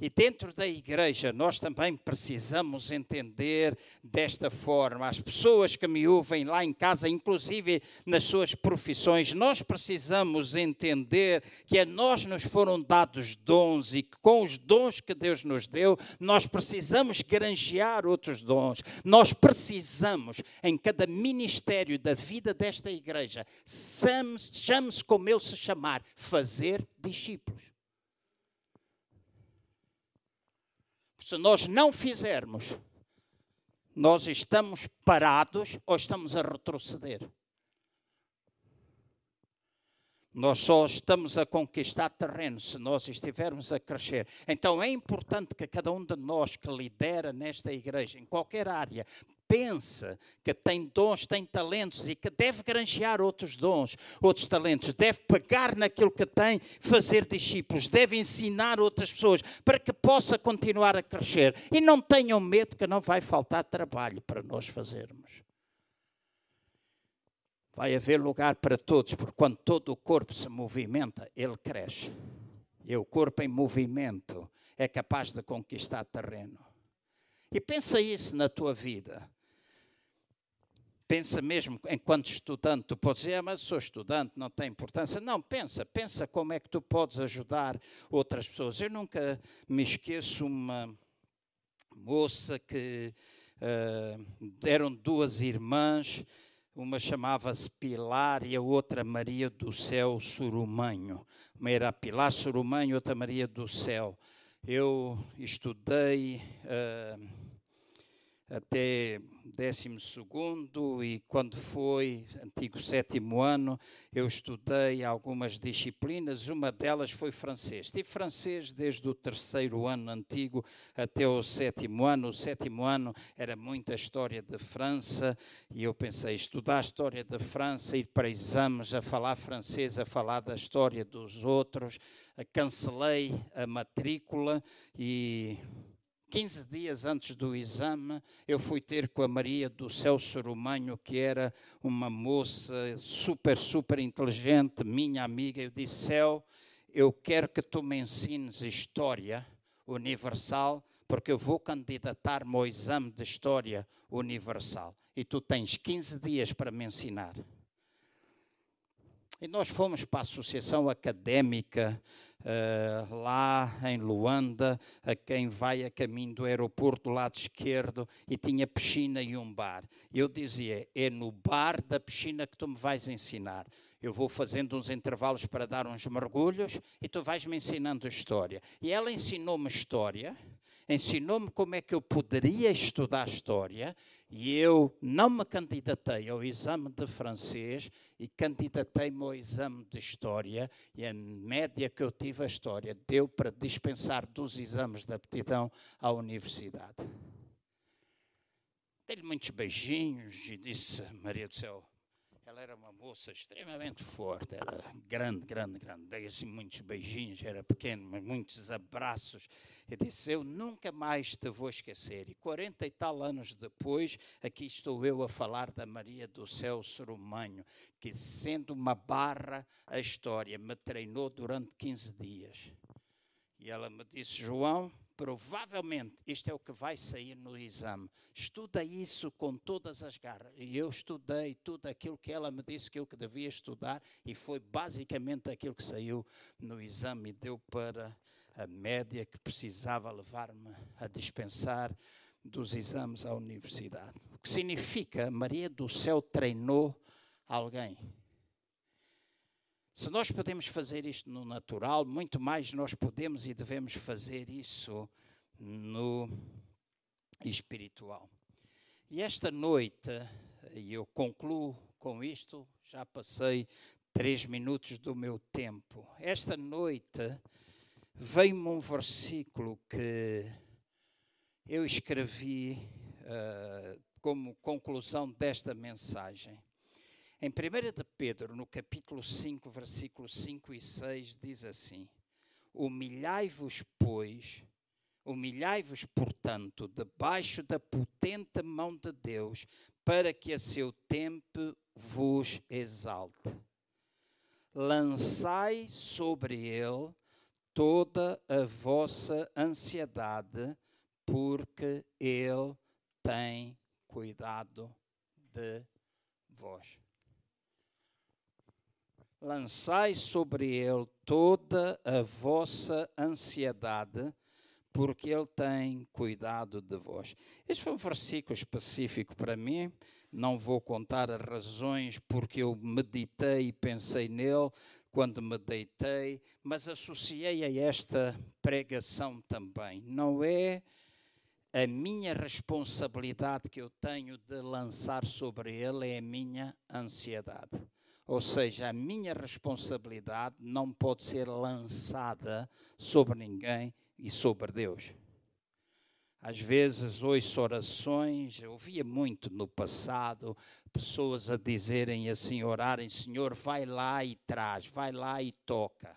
E dentro da igreja, nós também precisamos entender desta forma. As pessoas que me ouvem lá em casa, inclusive nas suas profissões, nós precisamos entender que a nós nos foram dados dons e que com os dons que Deus nos deu, nós precisamos granjear outros dons. Nós precisamos, em cada ministério da vida desta igreja, chame-se como ele se chamar, fazer discípulos. Se nós não fizermos, nós estamos parados ou estamos a retroceder. Nós só estamos a conquistar terreno se nós estivermos a crescer. Então é importante que cada um de nós que lidera nesta igreja, em qualquer área, pensa que tem dons, tem talentos e que deve granjear outros dons, outros talentos, deve pegar naquilo que tem, fazer discípulos, deve ensinar outras pessoas para que possa continuar a crescer. E não tenham medo que não vai faltar trabalho para nós fazermos. Vai haver lugar para todos, porque quando todo o corpo se movimenta, ele cresce. E o corpo em movimento é capaz de conquistar terreno. E pensa isso na tua vida pensa mesmo, enquanto estudante, tu podes dizer, ah, mas sou estudante, não tem importância. Não, pensa, pensa como é que tu podes ajudar outras pessoas. Eu nunca me esqueço uma moça que uh, eram duas irmãs, uma chamava-se Pilar e a outra Maria do Céu Surumanho. Uma era Pilar Surumanho, outra Maria do Céu. Eu estudei uh, até décimo segundo e quando foi antigo sétimo ano eu estudei algumas disciplinas, uma delas foi francês. Tive francês desde o terceiro ano antigo até o sétimo ano. O sétimo ano era muita história de França e eu pensei, estudar a história da França, ir para exames a falar francês, a falar da história dos outros. Cancelei a matrícula e 15 dias antes do exame, eu fui ter com a Maria do Céu Sorumanho, que era uma moça super, super inteligente, minha amiga. Eu disse: Céu, eu quero que tu me ensines história universal, porque eu vou candidatar-me ao exame de história universal. E tu tens 15 dias para me ensinar. E nós fomos para a Associação Académica uh, lá em Luanda, a quem vai a caminho do aeroporto do lado esquerdo, e tinha piscina e um bar. Eu dizia: é no bar da piscina que tu me vais ensinar. Eu vou fazendo uns intervalos para dar uns mergulhos e tu vais me ensinando história. E ela ensinou-me história ensinou-me como é que eu poderia estudar história e eu não me candidatei ao exame de francês e candidatei-me ao exame de história e a média que eu tive a história deu para dispensar dos exames de aptidão à universidade. Dei-lhe muitos beijinhos e disse, Maria do Céu, ela era uma moça extremamente forte, era grande, grande, grande. Dei assim muitos beijinhos, era pequeno, mas muitos abraços. E disse: Eu nunca mais te vou esquecer. E 40 e tal anos depois, aqui estou eu a falar da Maria do Céu Sorumanho, que, sendo uma barra, a história me treinou durante 15 dias. E ela me disse: João, provavelmente isto é o que vai sair no exame. Estuda isso com todas as garras. E eu estudei tudo aquilo que ela me disse que eu que devia estudar e foi basicamente aquilo que saiu no exame e deu para a média que precisava levar-me a dispensar dos exames à universidade. O que significa Maria do Céu treinou alguém. Se nós podemos fazer isto no natural, muito mais nós podemos e devemos fazer isso no espiritual. E esta noite, e eu concluo com isto, já passei três minutos do meu tempo. Esta noite veio-me um versículo que eu escrevi uh, como conclusão desta mensagem. Em 1 de Pedro, no capítulo 5, versículos 5 e 6, diz assim: Humilhai-vos, pois, humilhai-vos, portanto, debaixo da potente mão de Deus, para que a seu tempo vos exalte. Lançai sobre ele toda a vossa ansiedade, porque Ele tem cuidado de vós. Lançai sobre Ele toda a vossa ansiedade, porque Ele tem cuidado de vós. Este foi um versículo específico para mim. Não vou contar as razões porque eu meditei e pensei nele quando me deitei, mas associei a esta pregação também. Não é a minha responsabilidade que eu tenho de lançar sobre ele, é a minha ansiedade. Ou seja, a minha responsabilidade não pode ser lançada sobre ninguém e sobre Deus. Às vezes ouço orações, ouvia muito no passado, pessoas a dizerem assim, orarem, Senhor, vai lá e traz, vai lá e toca.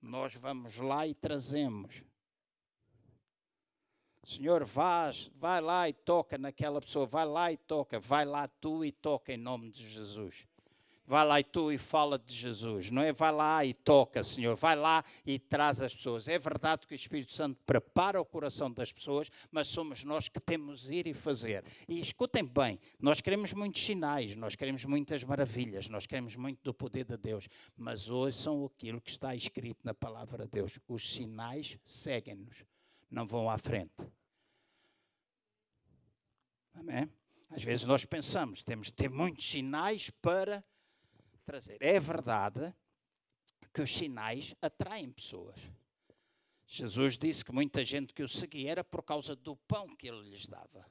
Nós vamos lá e trazemos. Senhor, vais, vai lá e toca naquela pessoa, vai lá e toca, vai lá tu e toca em nome de Jesus. Vai lá e tu e fala de Jesus, não é? Vai lá e toca, Senhor. Vai lá e traz as pessoas. É verdade que o Espírito Santo prepara o coração das pessoas, mas somos nós que temos ir e fazer. E escutem bem, nós queremos muitos sinais, nós queremos muitas maravilhas, nós queremos muito do poder de Deus, mas ouçam aquilo que está escrito na palavra de Deus. Os sinais seguem-nos, não vão à frente. Amém? Às vezes nós pensamos, temos de ter muitos sinais para trazer. É verdade que os sinais atraem pessoas. Jesus disse que muita gente que o seguia era por causa do pão que ele lhes dava.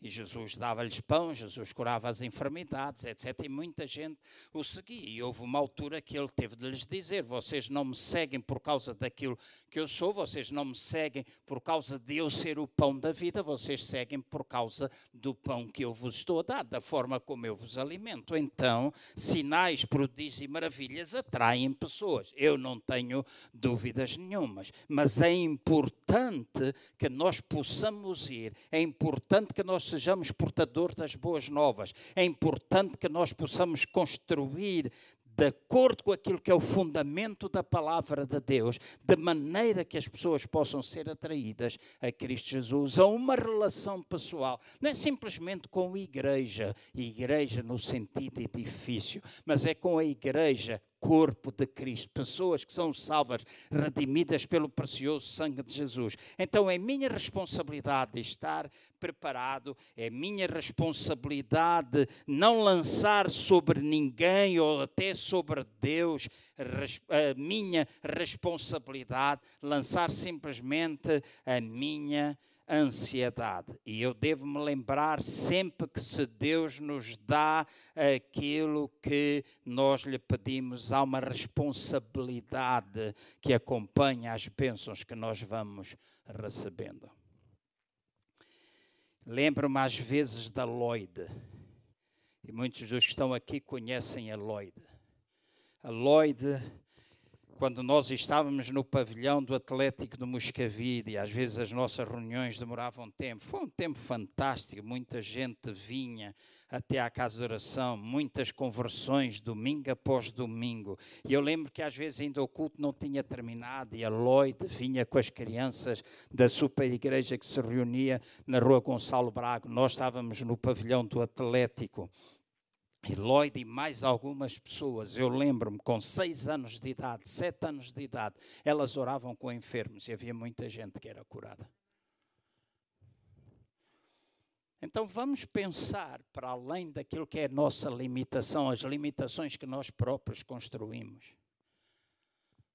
E Jesus dava-lhes pão, Jesus curava as enfermidades, etc. E muita gente o seguia. E houve uma altura que ele teve de lhes dizer: Vocês não me seguem por causa daquilo que eu sou, vocês não me seguem por causa de eu ser o pão da vida, vocês seguem por causa do pão que eu vos estou a dar, da forma como eu vos alimento. Então, sinais, prodígios e maravilhas atraem pessoas. Eu não tenho dúvidas nenhumas. Mas é importante que nós possamos ir, é importante que nós sejamos portadores das boas novas. É importante que nós possamos construir de acordo com aquilo que é o fundamento da palavra de Deus, de maneira que as pessoas possam ser atraídas a Cristo Jesus, a uma relação pessoal. Não é simplesmente com a igreja, igreja no sentido edifício, mas é com a igreja corpo de Cristo, pessoas que são salvas, redimidas pelo precioso sangue de Jesus. Então é minha responsabilidade estar preparado, é minha responsabilidade não lançar sobre ninguém ou até sobre Deus a minha responsabilidade, lançar simplesmente a minha ansiedade. E eu devo me lembrar sempre que se Deus nos dá aquilo que nós lhe pedimos, há uma responsabilidade que acompanha as bênçãos que nós vamos recebendo. Lembro-me às vezes da Lloyd, e muitos dos que estão aqui conhecem a Lloyd. A Lloyd quando nós estávamos no pavilhão do Atlético de Moscavide, e às vezes as nossas reuniões demoravam tempo, foi um tempo fantástico, muita gente vinha até à casa de oração, muitas conversões, domingo após domingo. E eu lembro que às vezes ainda o culto não tinha terminado e a Lloyd vinha com as crianças da super igreja que se reunia na rua Gonçalo Braga. Nós estávamos no pavilhão do Atlético e Lloyd e mais algumas pessoas, eu lembro-me, com seis anos de idade, sete anos de idade, elas oravam com enfermos e havia muita gente que era curada. Então vamos pensar para além daquilo que é a nossa limitação, as limitações que nós próprios construímos.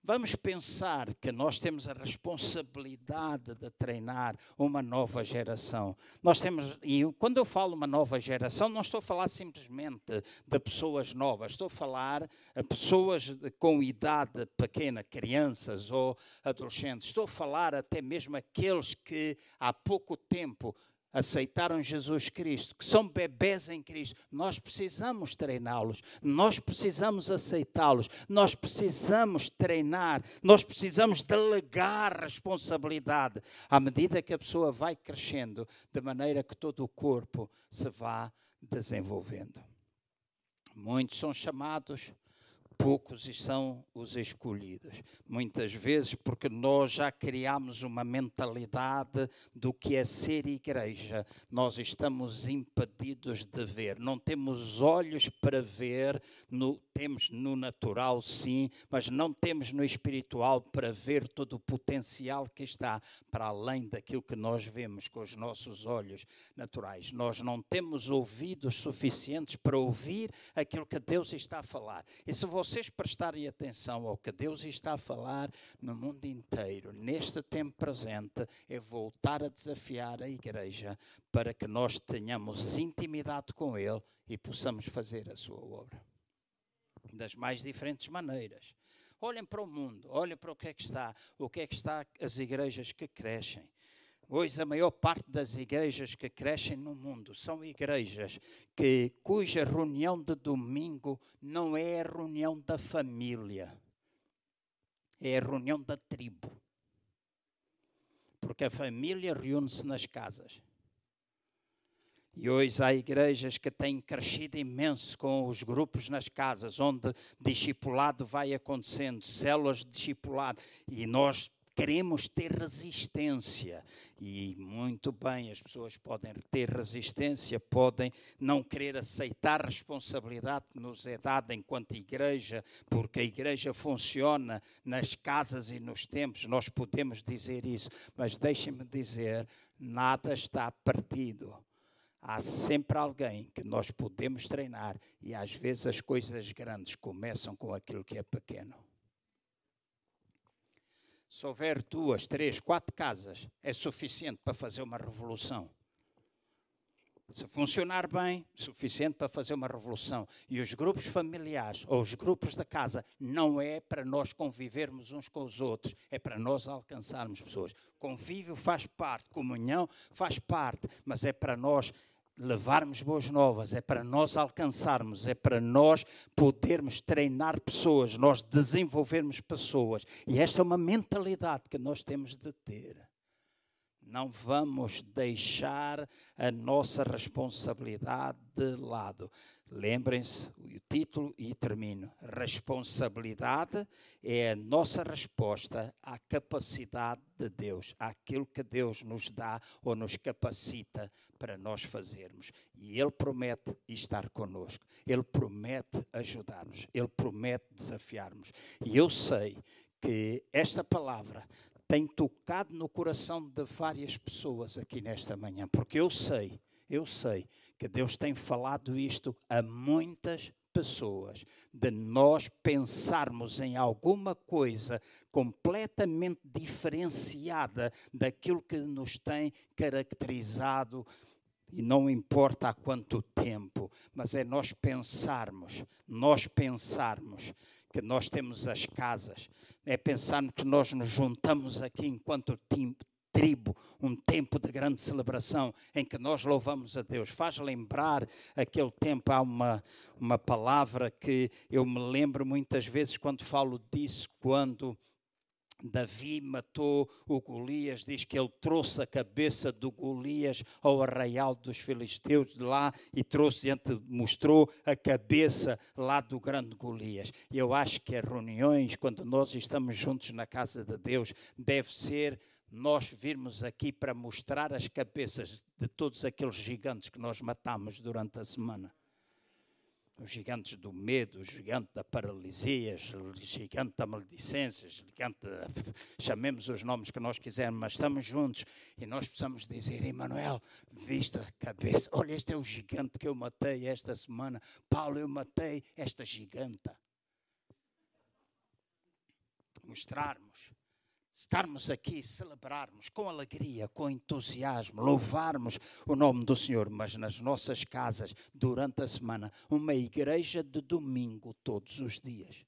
Vamos pensar que nós temos a responsabilidade de treinar uma nova geração. Nós temos, e quando eu falo uma nova geração, não estou a falar simplesmente de pessoas novas, estou a falar de pessoas com idade pequena, crianças ou adolescentes. Estou a falar até mesmo aqueles que há pouco tempo aceitaram Jesus Cristo, que são bebés em Cristo, nós precisamos treiná-los, nós precisamos aceitá-los, nós precisamos treinar, nós precisamos delegar responsabilidade à medida que a pessoa vai crescendo, de maneira que todo o corpo se vá desenvolvendo. Muitos são chamados, poucos são os escolhidos. Muitas vezes porque nós já criamos uma mentalidade do que é ser igreja. Nós estamos impedidos de ver. Não temos olhos para ver, no, temos no natural sim, mas não temos no espiritual para ver todo o potencial que está para além daquilo que nós vemos com os nossos olhos naturais. Nós não temos ouvidos suficientes para ouvir aquilo que Deus está a falar. E se você vocês prestarem atenção ao que Deus está a falar no mundo inteiro, neste tempo presente, é voltar a desafiar a igreja para que nós tenhamos intimidade com Ele e possamos fazer a sua obra das mais diferentes maneiras. Olhem para o mundo, olhem para o que é que está, o que é que está as igrejas que crescem. Hoje a maior parte das igrejas que crescem no mundo são igrejas que, cuja reunião de domingo não é a reunião da família, é a reunião da tribo. Porque a família reúne-se nas casas. E hoje há igrejas que têm crescido imenso com os grupos nas casas, onde discipulado vai acontecendo, células de discipulado. E nós queremos ter resistência. E muito bem, as pessoas podem ter resistência, podem não querer aceitar a responsabilidade que nos é dada enquanto igreja, porque a igreja funciona nas casas e nos tempos, nós podemos dizer isso, mas deixem-me dizer: nada está perdido. Há sempre alguém que nós podemos treinar e às vezes as coisas grandes começam com aquilo que é pequeno. Se houver duas, três, quatro casas, é suficiente para fazer uma revolução. Se funcionar bem, suficiente para fazer uma revolução. E os grupos familiares ou os grupos da casa não é para nós convivermos uns com os outros, é para nós alcançarmos pessoas. Convívio faz parte, comunhão faz parte, mas é para nós levarmos boas novas, é para nós alcançarmos, é para nós podermos treinar pessoas, nós desenvolvermos pessoas. E esta é uma mentalidade que nós temos de ter. Não vamos deixar a nossa responsabilidade de lado. Lembrem-se o título e termino. Responsabilidade é a nossa resposta à capacidade de Deus, àquilo que Deus nos dá ou nos capacita para nós fazermos. E Ele promete estar conosco, Ele promete ajudar-nos, Ele promete desafiar-nos. E eu sei que esta palavra tem tocado no coração de várias pessoas aqui nesta manhã, porque eu sei, eu sei que Deus tem falado isto a muitas pessoas, de nós pensarmos em alguma coisa completamente diferenciada daquilo que nos tem caracterizado. E não importa há quanto tempo, mas é nós pensarmos, nós pensarmos que nós temos as casas, é pensarmos que nós nos juntamos aqui enquanto tribo, um tempo de grande celebração em que nós louvamos a Deus. Faz lembrar aquele tempo, há uma, uma palavra que eu me lembro muitas vezes quando falo disso, quando. Davi matou o Golias, diz que ele trouxe a cabeça do Golias ao arraial dos filisteus de lá e trouxe diante, mostrou a cabeça lá do grande Golias. Eu acho que as reuniões, quando nós estamos juntos na casa de Deus, deve ser nós virmos aqui para mostrar as cabeças de todos aqueles gigantes que nós matamos durante a semana. Os gigantes do medo, o gigante da paralisia, o gigante da maledicência, o gigante da... chamemos os nomes que nós quisermos, mas estamos juntos e nós precisamos dizer, Emanuel, vista a cabeça, olha, este é o gigante que eu matei esta semana. Paulo, eu matei esta giganta. Mostrarmos estarmos aqui, celebrarmos com alegria, com entusiasmo, louvarmos o nome do Senhor, mas nas nossas casas, durante a semana, uma igreja de domingo todos os dias.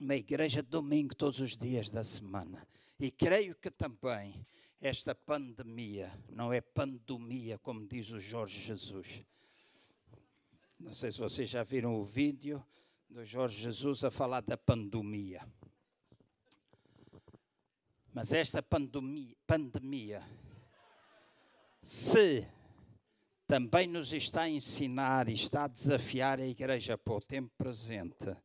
Uma igreja de domingo todos os dias da semana. E creio que também esta pandemia não é pandemia, como diz o Jorge Jesus. Não sei se vocês já viram o vídeo do Jorge Jesus a falar da pandemia. Mas esta pandemia, pandemia se também nos está a ensinar e está a desafiar a igreja para o tempo presente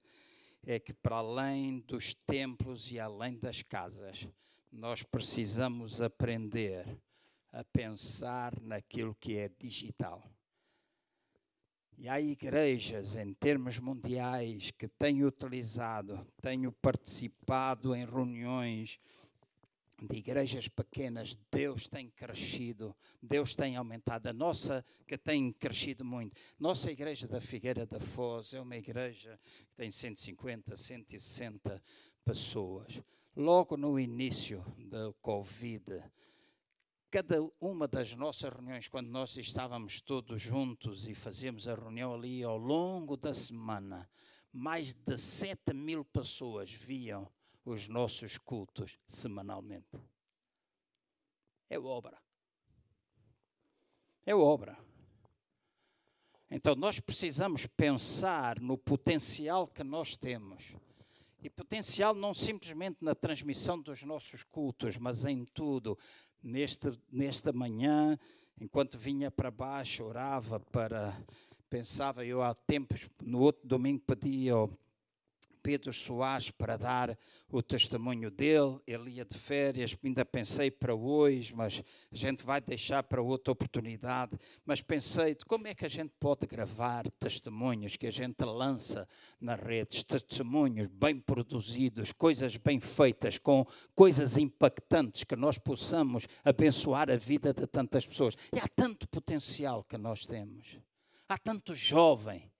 é que, para além dos templos e além das casas, nós precisamos aprender a pensar naquilo que é digital. E há igrejas em termos mundiais que têm utilizado, tenho participado em reuniões de igrejas pequenas, Deus tem crescido, Deus tem aumentado. A nossa, que tem crescido muito. Nossa igreja da Figueira da Foz é uma igreja que tem 150, 160 pessoas. Logo no início do Covid, cada uma das nossas reuniões, quando nós estávamos todos juntos e fazíamos a reunião ali ao longo da semana, mais de 7 mil pessoas viam os nossos cultos semanalmente. É obra. É obra. Então nós precisamos pensar no potencial que nós temos. E potencial não simplesmente na transmissão dos nossos cultos, mas em tudo. Neste, nesta manhã, enquanto vinha para baixo, orava para. Pensava eu há tempos, no outro domingo pedi ao Pedro Soares para dar o testemunho dele. Ele ia de férias, ainda pensei para hoje, mas a gente vai deixar para outra oportunidade. Mas pensei de como é que a gente pode gravar testemunhos que a gente lança nas redes, testemunhos bem produzidos, coisas bem feitas, com coisas impactantes que nós possamos abençoar a vida de tantas pessoas. E há tanto potencial que nós temos. Há tanto jovem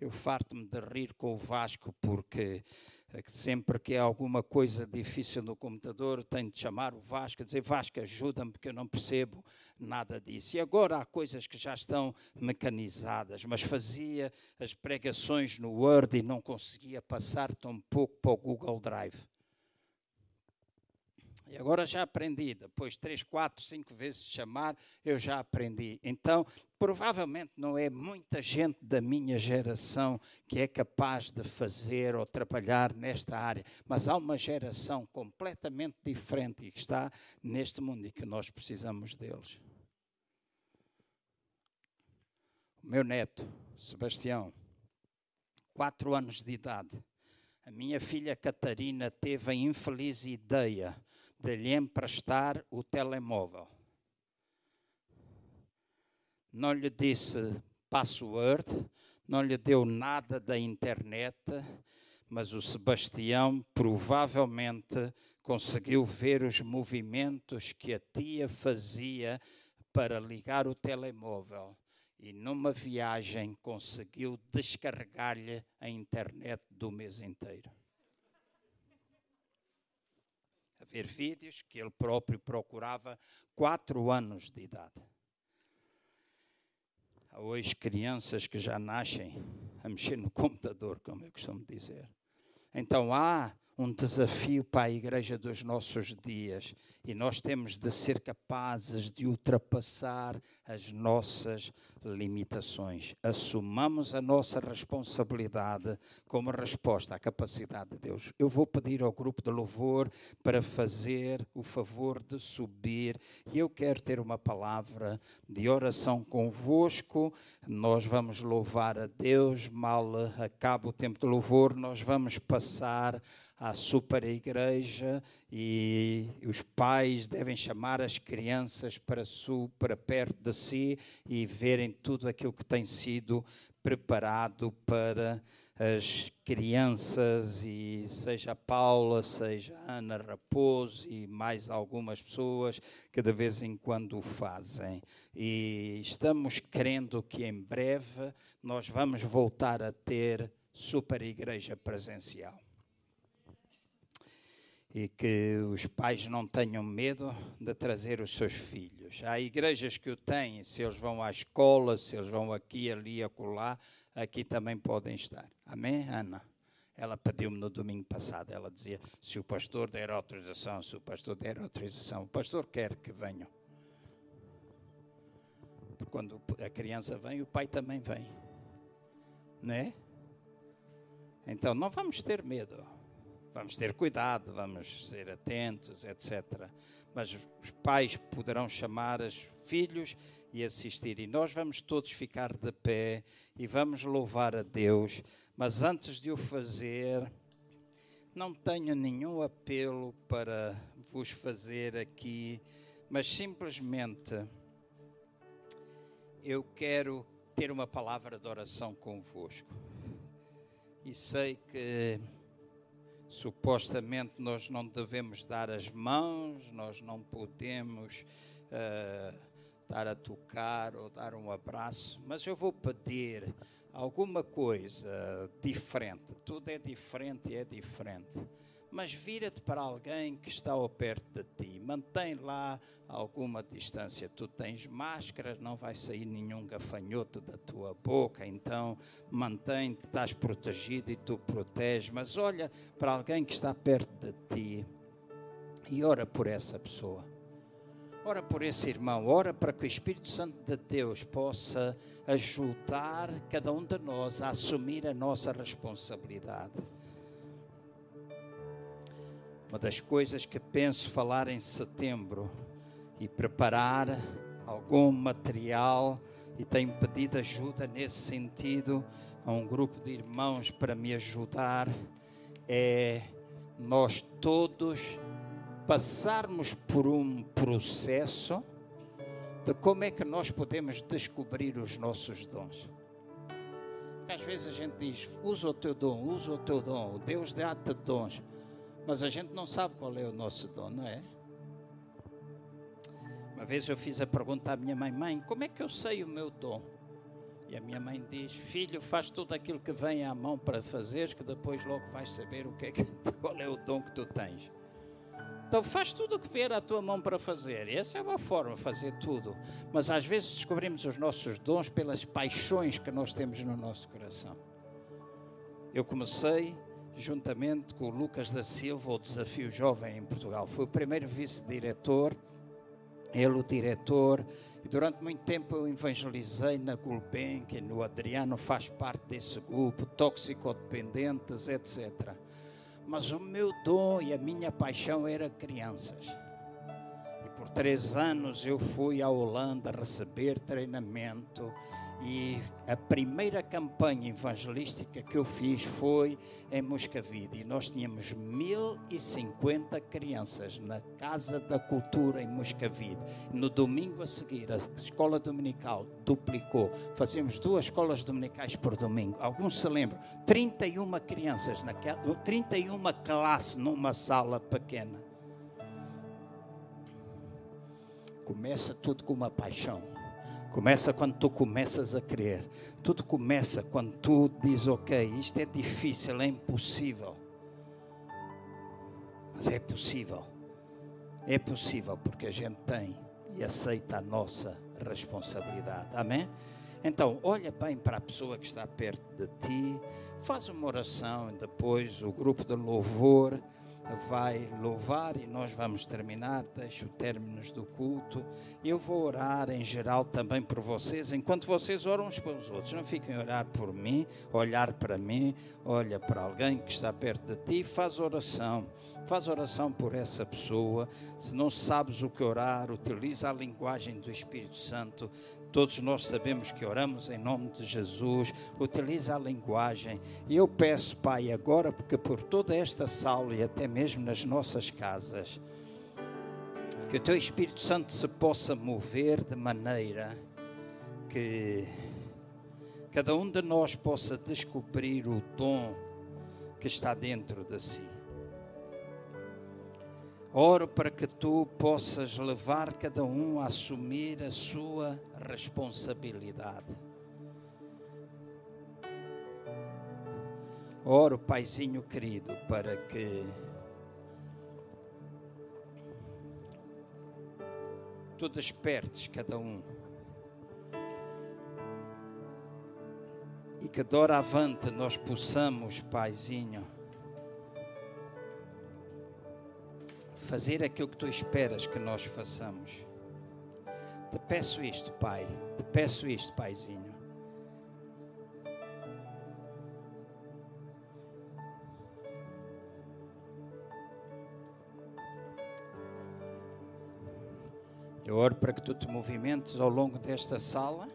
eu farto-me de rir com o Vasco porque eh, sempre que há alguma coisa difícil no computador, tenho de chamar o Vasco, dizer Vasco, ajuda-me porque eu não percebo nada disso. E agora há coisas que já estão mecanizadas, mas fazia as pregações no Word e não conseguia passar tão pouco para o Google Drive. E agora já aprendi, depois de três, quatro, cinco vezes chamar, eu já aprendi. Então, provavelmente não é muita gente da minha geração que é capaz de fazer ou trabalhar nesta área, mas há uma geração completamente diferente e que está neste mundo e que nós precisamos deles. O meu neto, Sebastião, quatro anos de idade, a minha filha Catarina teve a infeliz ideia de lhe emprestar o telemóvel. Não lhe disse password, não lhe deu nada da internet, mas o Sebastião provavelmente conseguiu ver os movimentos que a tia fazia para ligar o telemóvel e numa viagem conseguiu descarregar-lhe a internet do mês inteiro ver vídeos que ele próprio procurava quatro anos de idade. Há hoje crianças que já nascem a mexer no computador, como eu costumo dizer. Então há um desafio para a igreja dos nossos dias e nós temos de ser capazes de ultrapassar as nossas limitações. Assumamos a nossa responsabilidade como resposta à capacidade de Deus. Eu vou pedir ao grupo de louvor para fazer o favor de subir e eu quero ter uma palavra de oração convosco. Nós vamos louvar a Deus, mal acaba o tempo de louvor, nós vamos passar à super igreja e os pais devem chamar as crianças para, para perto de si e verem tudo aquilo que tem sido preparado para as crianças e seja a Paula, seja a Ana Raposo e mais algumas pessoas que de vez em quando o fazem. E estamos crendo que em breve nós vamos voltar a ter super igreja presencial e que os pais não tenham medo de trazer os seus filhos. Há igrejas que o têm, se eles vão à escola, se eles vão aqui, ali, acolá, aqui também podem estar. Amém, Ana? Ela pediu-me no domingo passado, ela dizia, se o pastor der autorização, se o pastor der autorização, o pastor quer que venham. Porque quando a criança vem, o pai também vem. Né? Então não vamos ter medo. Vamos ter cuidado, vamos ser atentos, etc. Mas os pais poderão chamar os filhos e assistir. E nós vamos todos ficar de pé e vamos louvar a Deus. Mas antes de o fazer, não tenho nenhum apelo para vos fazer aqui, mas simplesmente eu quero ter uma palavra de oração convosco. E sei que supostamente nós não devemos dar as mãos, nós não podemos uh, dar a tocar ou dar um abraço, mas eu vou pedir alguma coisa diferente. Tudo é diferente e é diferente mas vira-te para alguém que está ao perto de ti. Mantém lá alguma distância. Tu tens máscara, não vai sair nenhum gafanhoto da tua boca, então mantém-te, estás protegido e tu proteges. Mas olha para alguém que está perto de ti e ora por essa pessoa. Ora por esse irmão, ora para que o Espírito Santo de Deus possa ajudar cada um de nós a assumir a nossa responsabilidade uma das coisas que penso falar em setembro e preparar algum material e tenho pedido ajuda nesse sentido a um grupo de irmãos para me ajudar é nós todos passarmos por um processo de como é que nós podemos descobrir os nossos dons. Às vezes a gente diz: usa o teu dom, usa o teu dom, Deus dá-te dons. Mas a gente não sabe qual é o nosso dom, não é? Uma vez eu fiz a pergunta à minha mãe: Mãe, como é que eu sei o meu dom? E a minha mãe diz: Filho, faz tudo aquilo que vem à mão para fazer, que depois logo vais saber o que é que, qual é o dom que tu tens. Então faz tudo o que vier à tua mão para fazer. E essa é uma forma de fazer tudo. Mas às vezes descobrimos os nossos dons pelas paixões que nós temos no nosso coração. Eu comecei juntamente com o Lucas da Silva, o Desafio Jovem em Portugal. Foi o primeiro vice-diretor, ele o diretor, e durante muito tempo eu evangelizei na Gulbenkian, no Adriano faz parte desse grupo, toxicodependentes, etc. Mas o meu dom e a minha paixão era crianças. E por três anos eu fui à Holanda receber treinamento e a primeira campanha evangelística que eu fiz foi em Moscavide. E nós tínhamos 1050 crianças na Casa da Cultura em Moscavide. No domingo a seguir, a escola dominical duplicou. Fazíamos duas escolas dominicais por domingo. Alguns se lembram? 31 crianças, naquela, 31 classes numa sala pequena. Começa tudo com uma paixão Começa quando tu começas a crer. Tudo começa quando tu dizes, ok, isto é difícil, é impossível. Mas é possível. É possível porque a gente tem e aceita a nossa responsabilidade. Amém? Então, olha bem para a pessoa que está perto de ti, faz uma oração e depois o grupo de louvor vai louvar e nós vamos terminar. Deixo términos do culto. Eu vou orar em geral também por vocês, enquanto vocês oram uns pelos outros. Não fiquem a orar por mim, olhar para mim, olha para alguém que está perto de ti, faz oração. Faz oração por essa pessoa. Se não sabes o que orar, utiliza a linguagem do Espírito Santo. Todos nós sabemos que oramos em nome de Jesus, utiliza a linguagem. E eu peço, Pai, agora, porque por toda esta sala e até mesmo nas nossas casas, que o Teu Espírito Santo se possa mover de maneira que cada um de nós possa descobrir o dom que está dentro de si. Oro para que tu possas levar cada um a assumir a sua responsabilidade. Oro, Paizinho querido, para que tu despertes cada um e que doravante nós possamos, Paizinho, fazer aquilo que tu esperas que nós façamos. Te peço isto, Pai. Te peço isto, Paizinho. Eu oro para que tu te movimentes ao longo desta sala.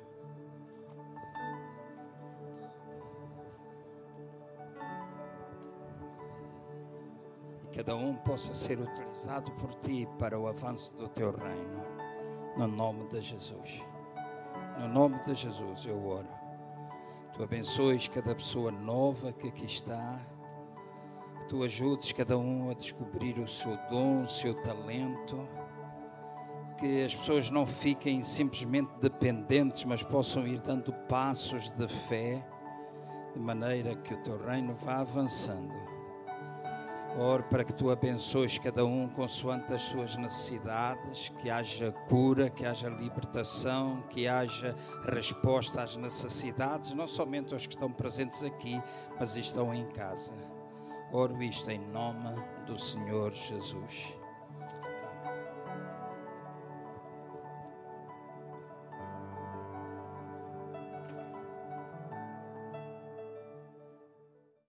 Cada um possa ser utilizado por ti para o avanço do teu reino. No nome de Jesus. No nome de Jesus eu oro. Tu abençoes cada pessoa nova que aqui está. Que tu ajudes cada um a descobrir o seu dom, o seu talento que as pessoas não fiquem simplesmente dependentes, mas possam ir dando passos de fé, de maneira que o teu reino vá avançando. Oro para que tu abençoes cada um consoante as suas necessidades, que haja cura, que haja libertação, que haja resposta às necessidades, não somente aos que estão presentes aqui, mas estão em casa. Oro isto em nome do Senhor Jesus.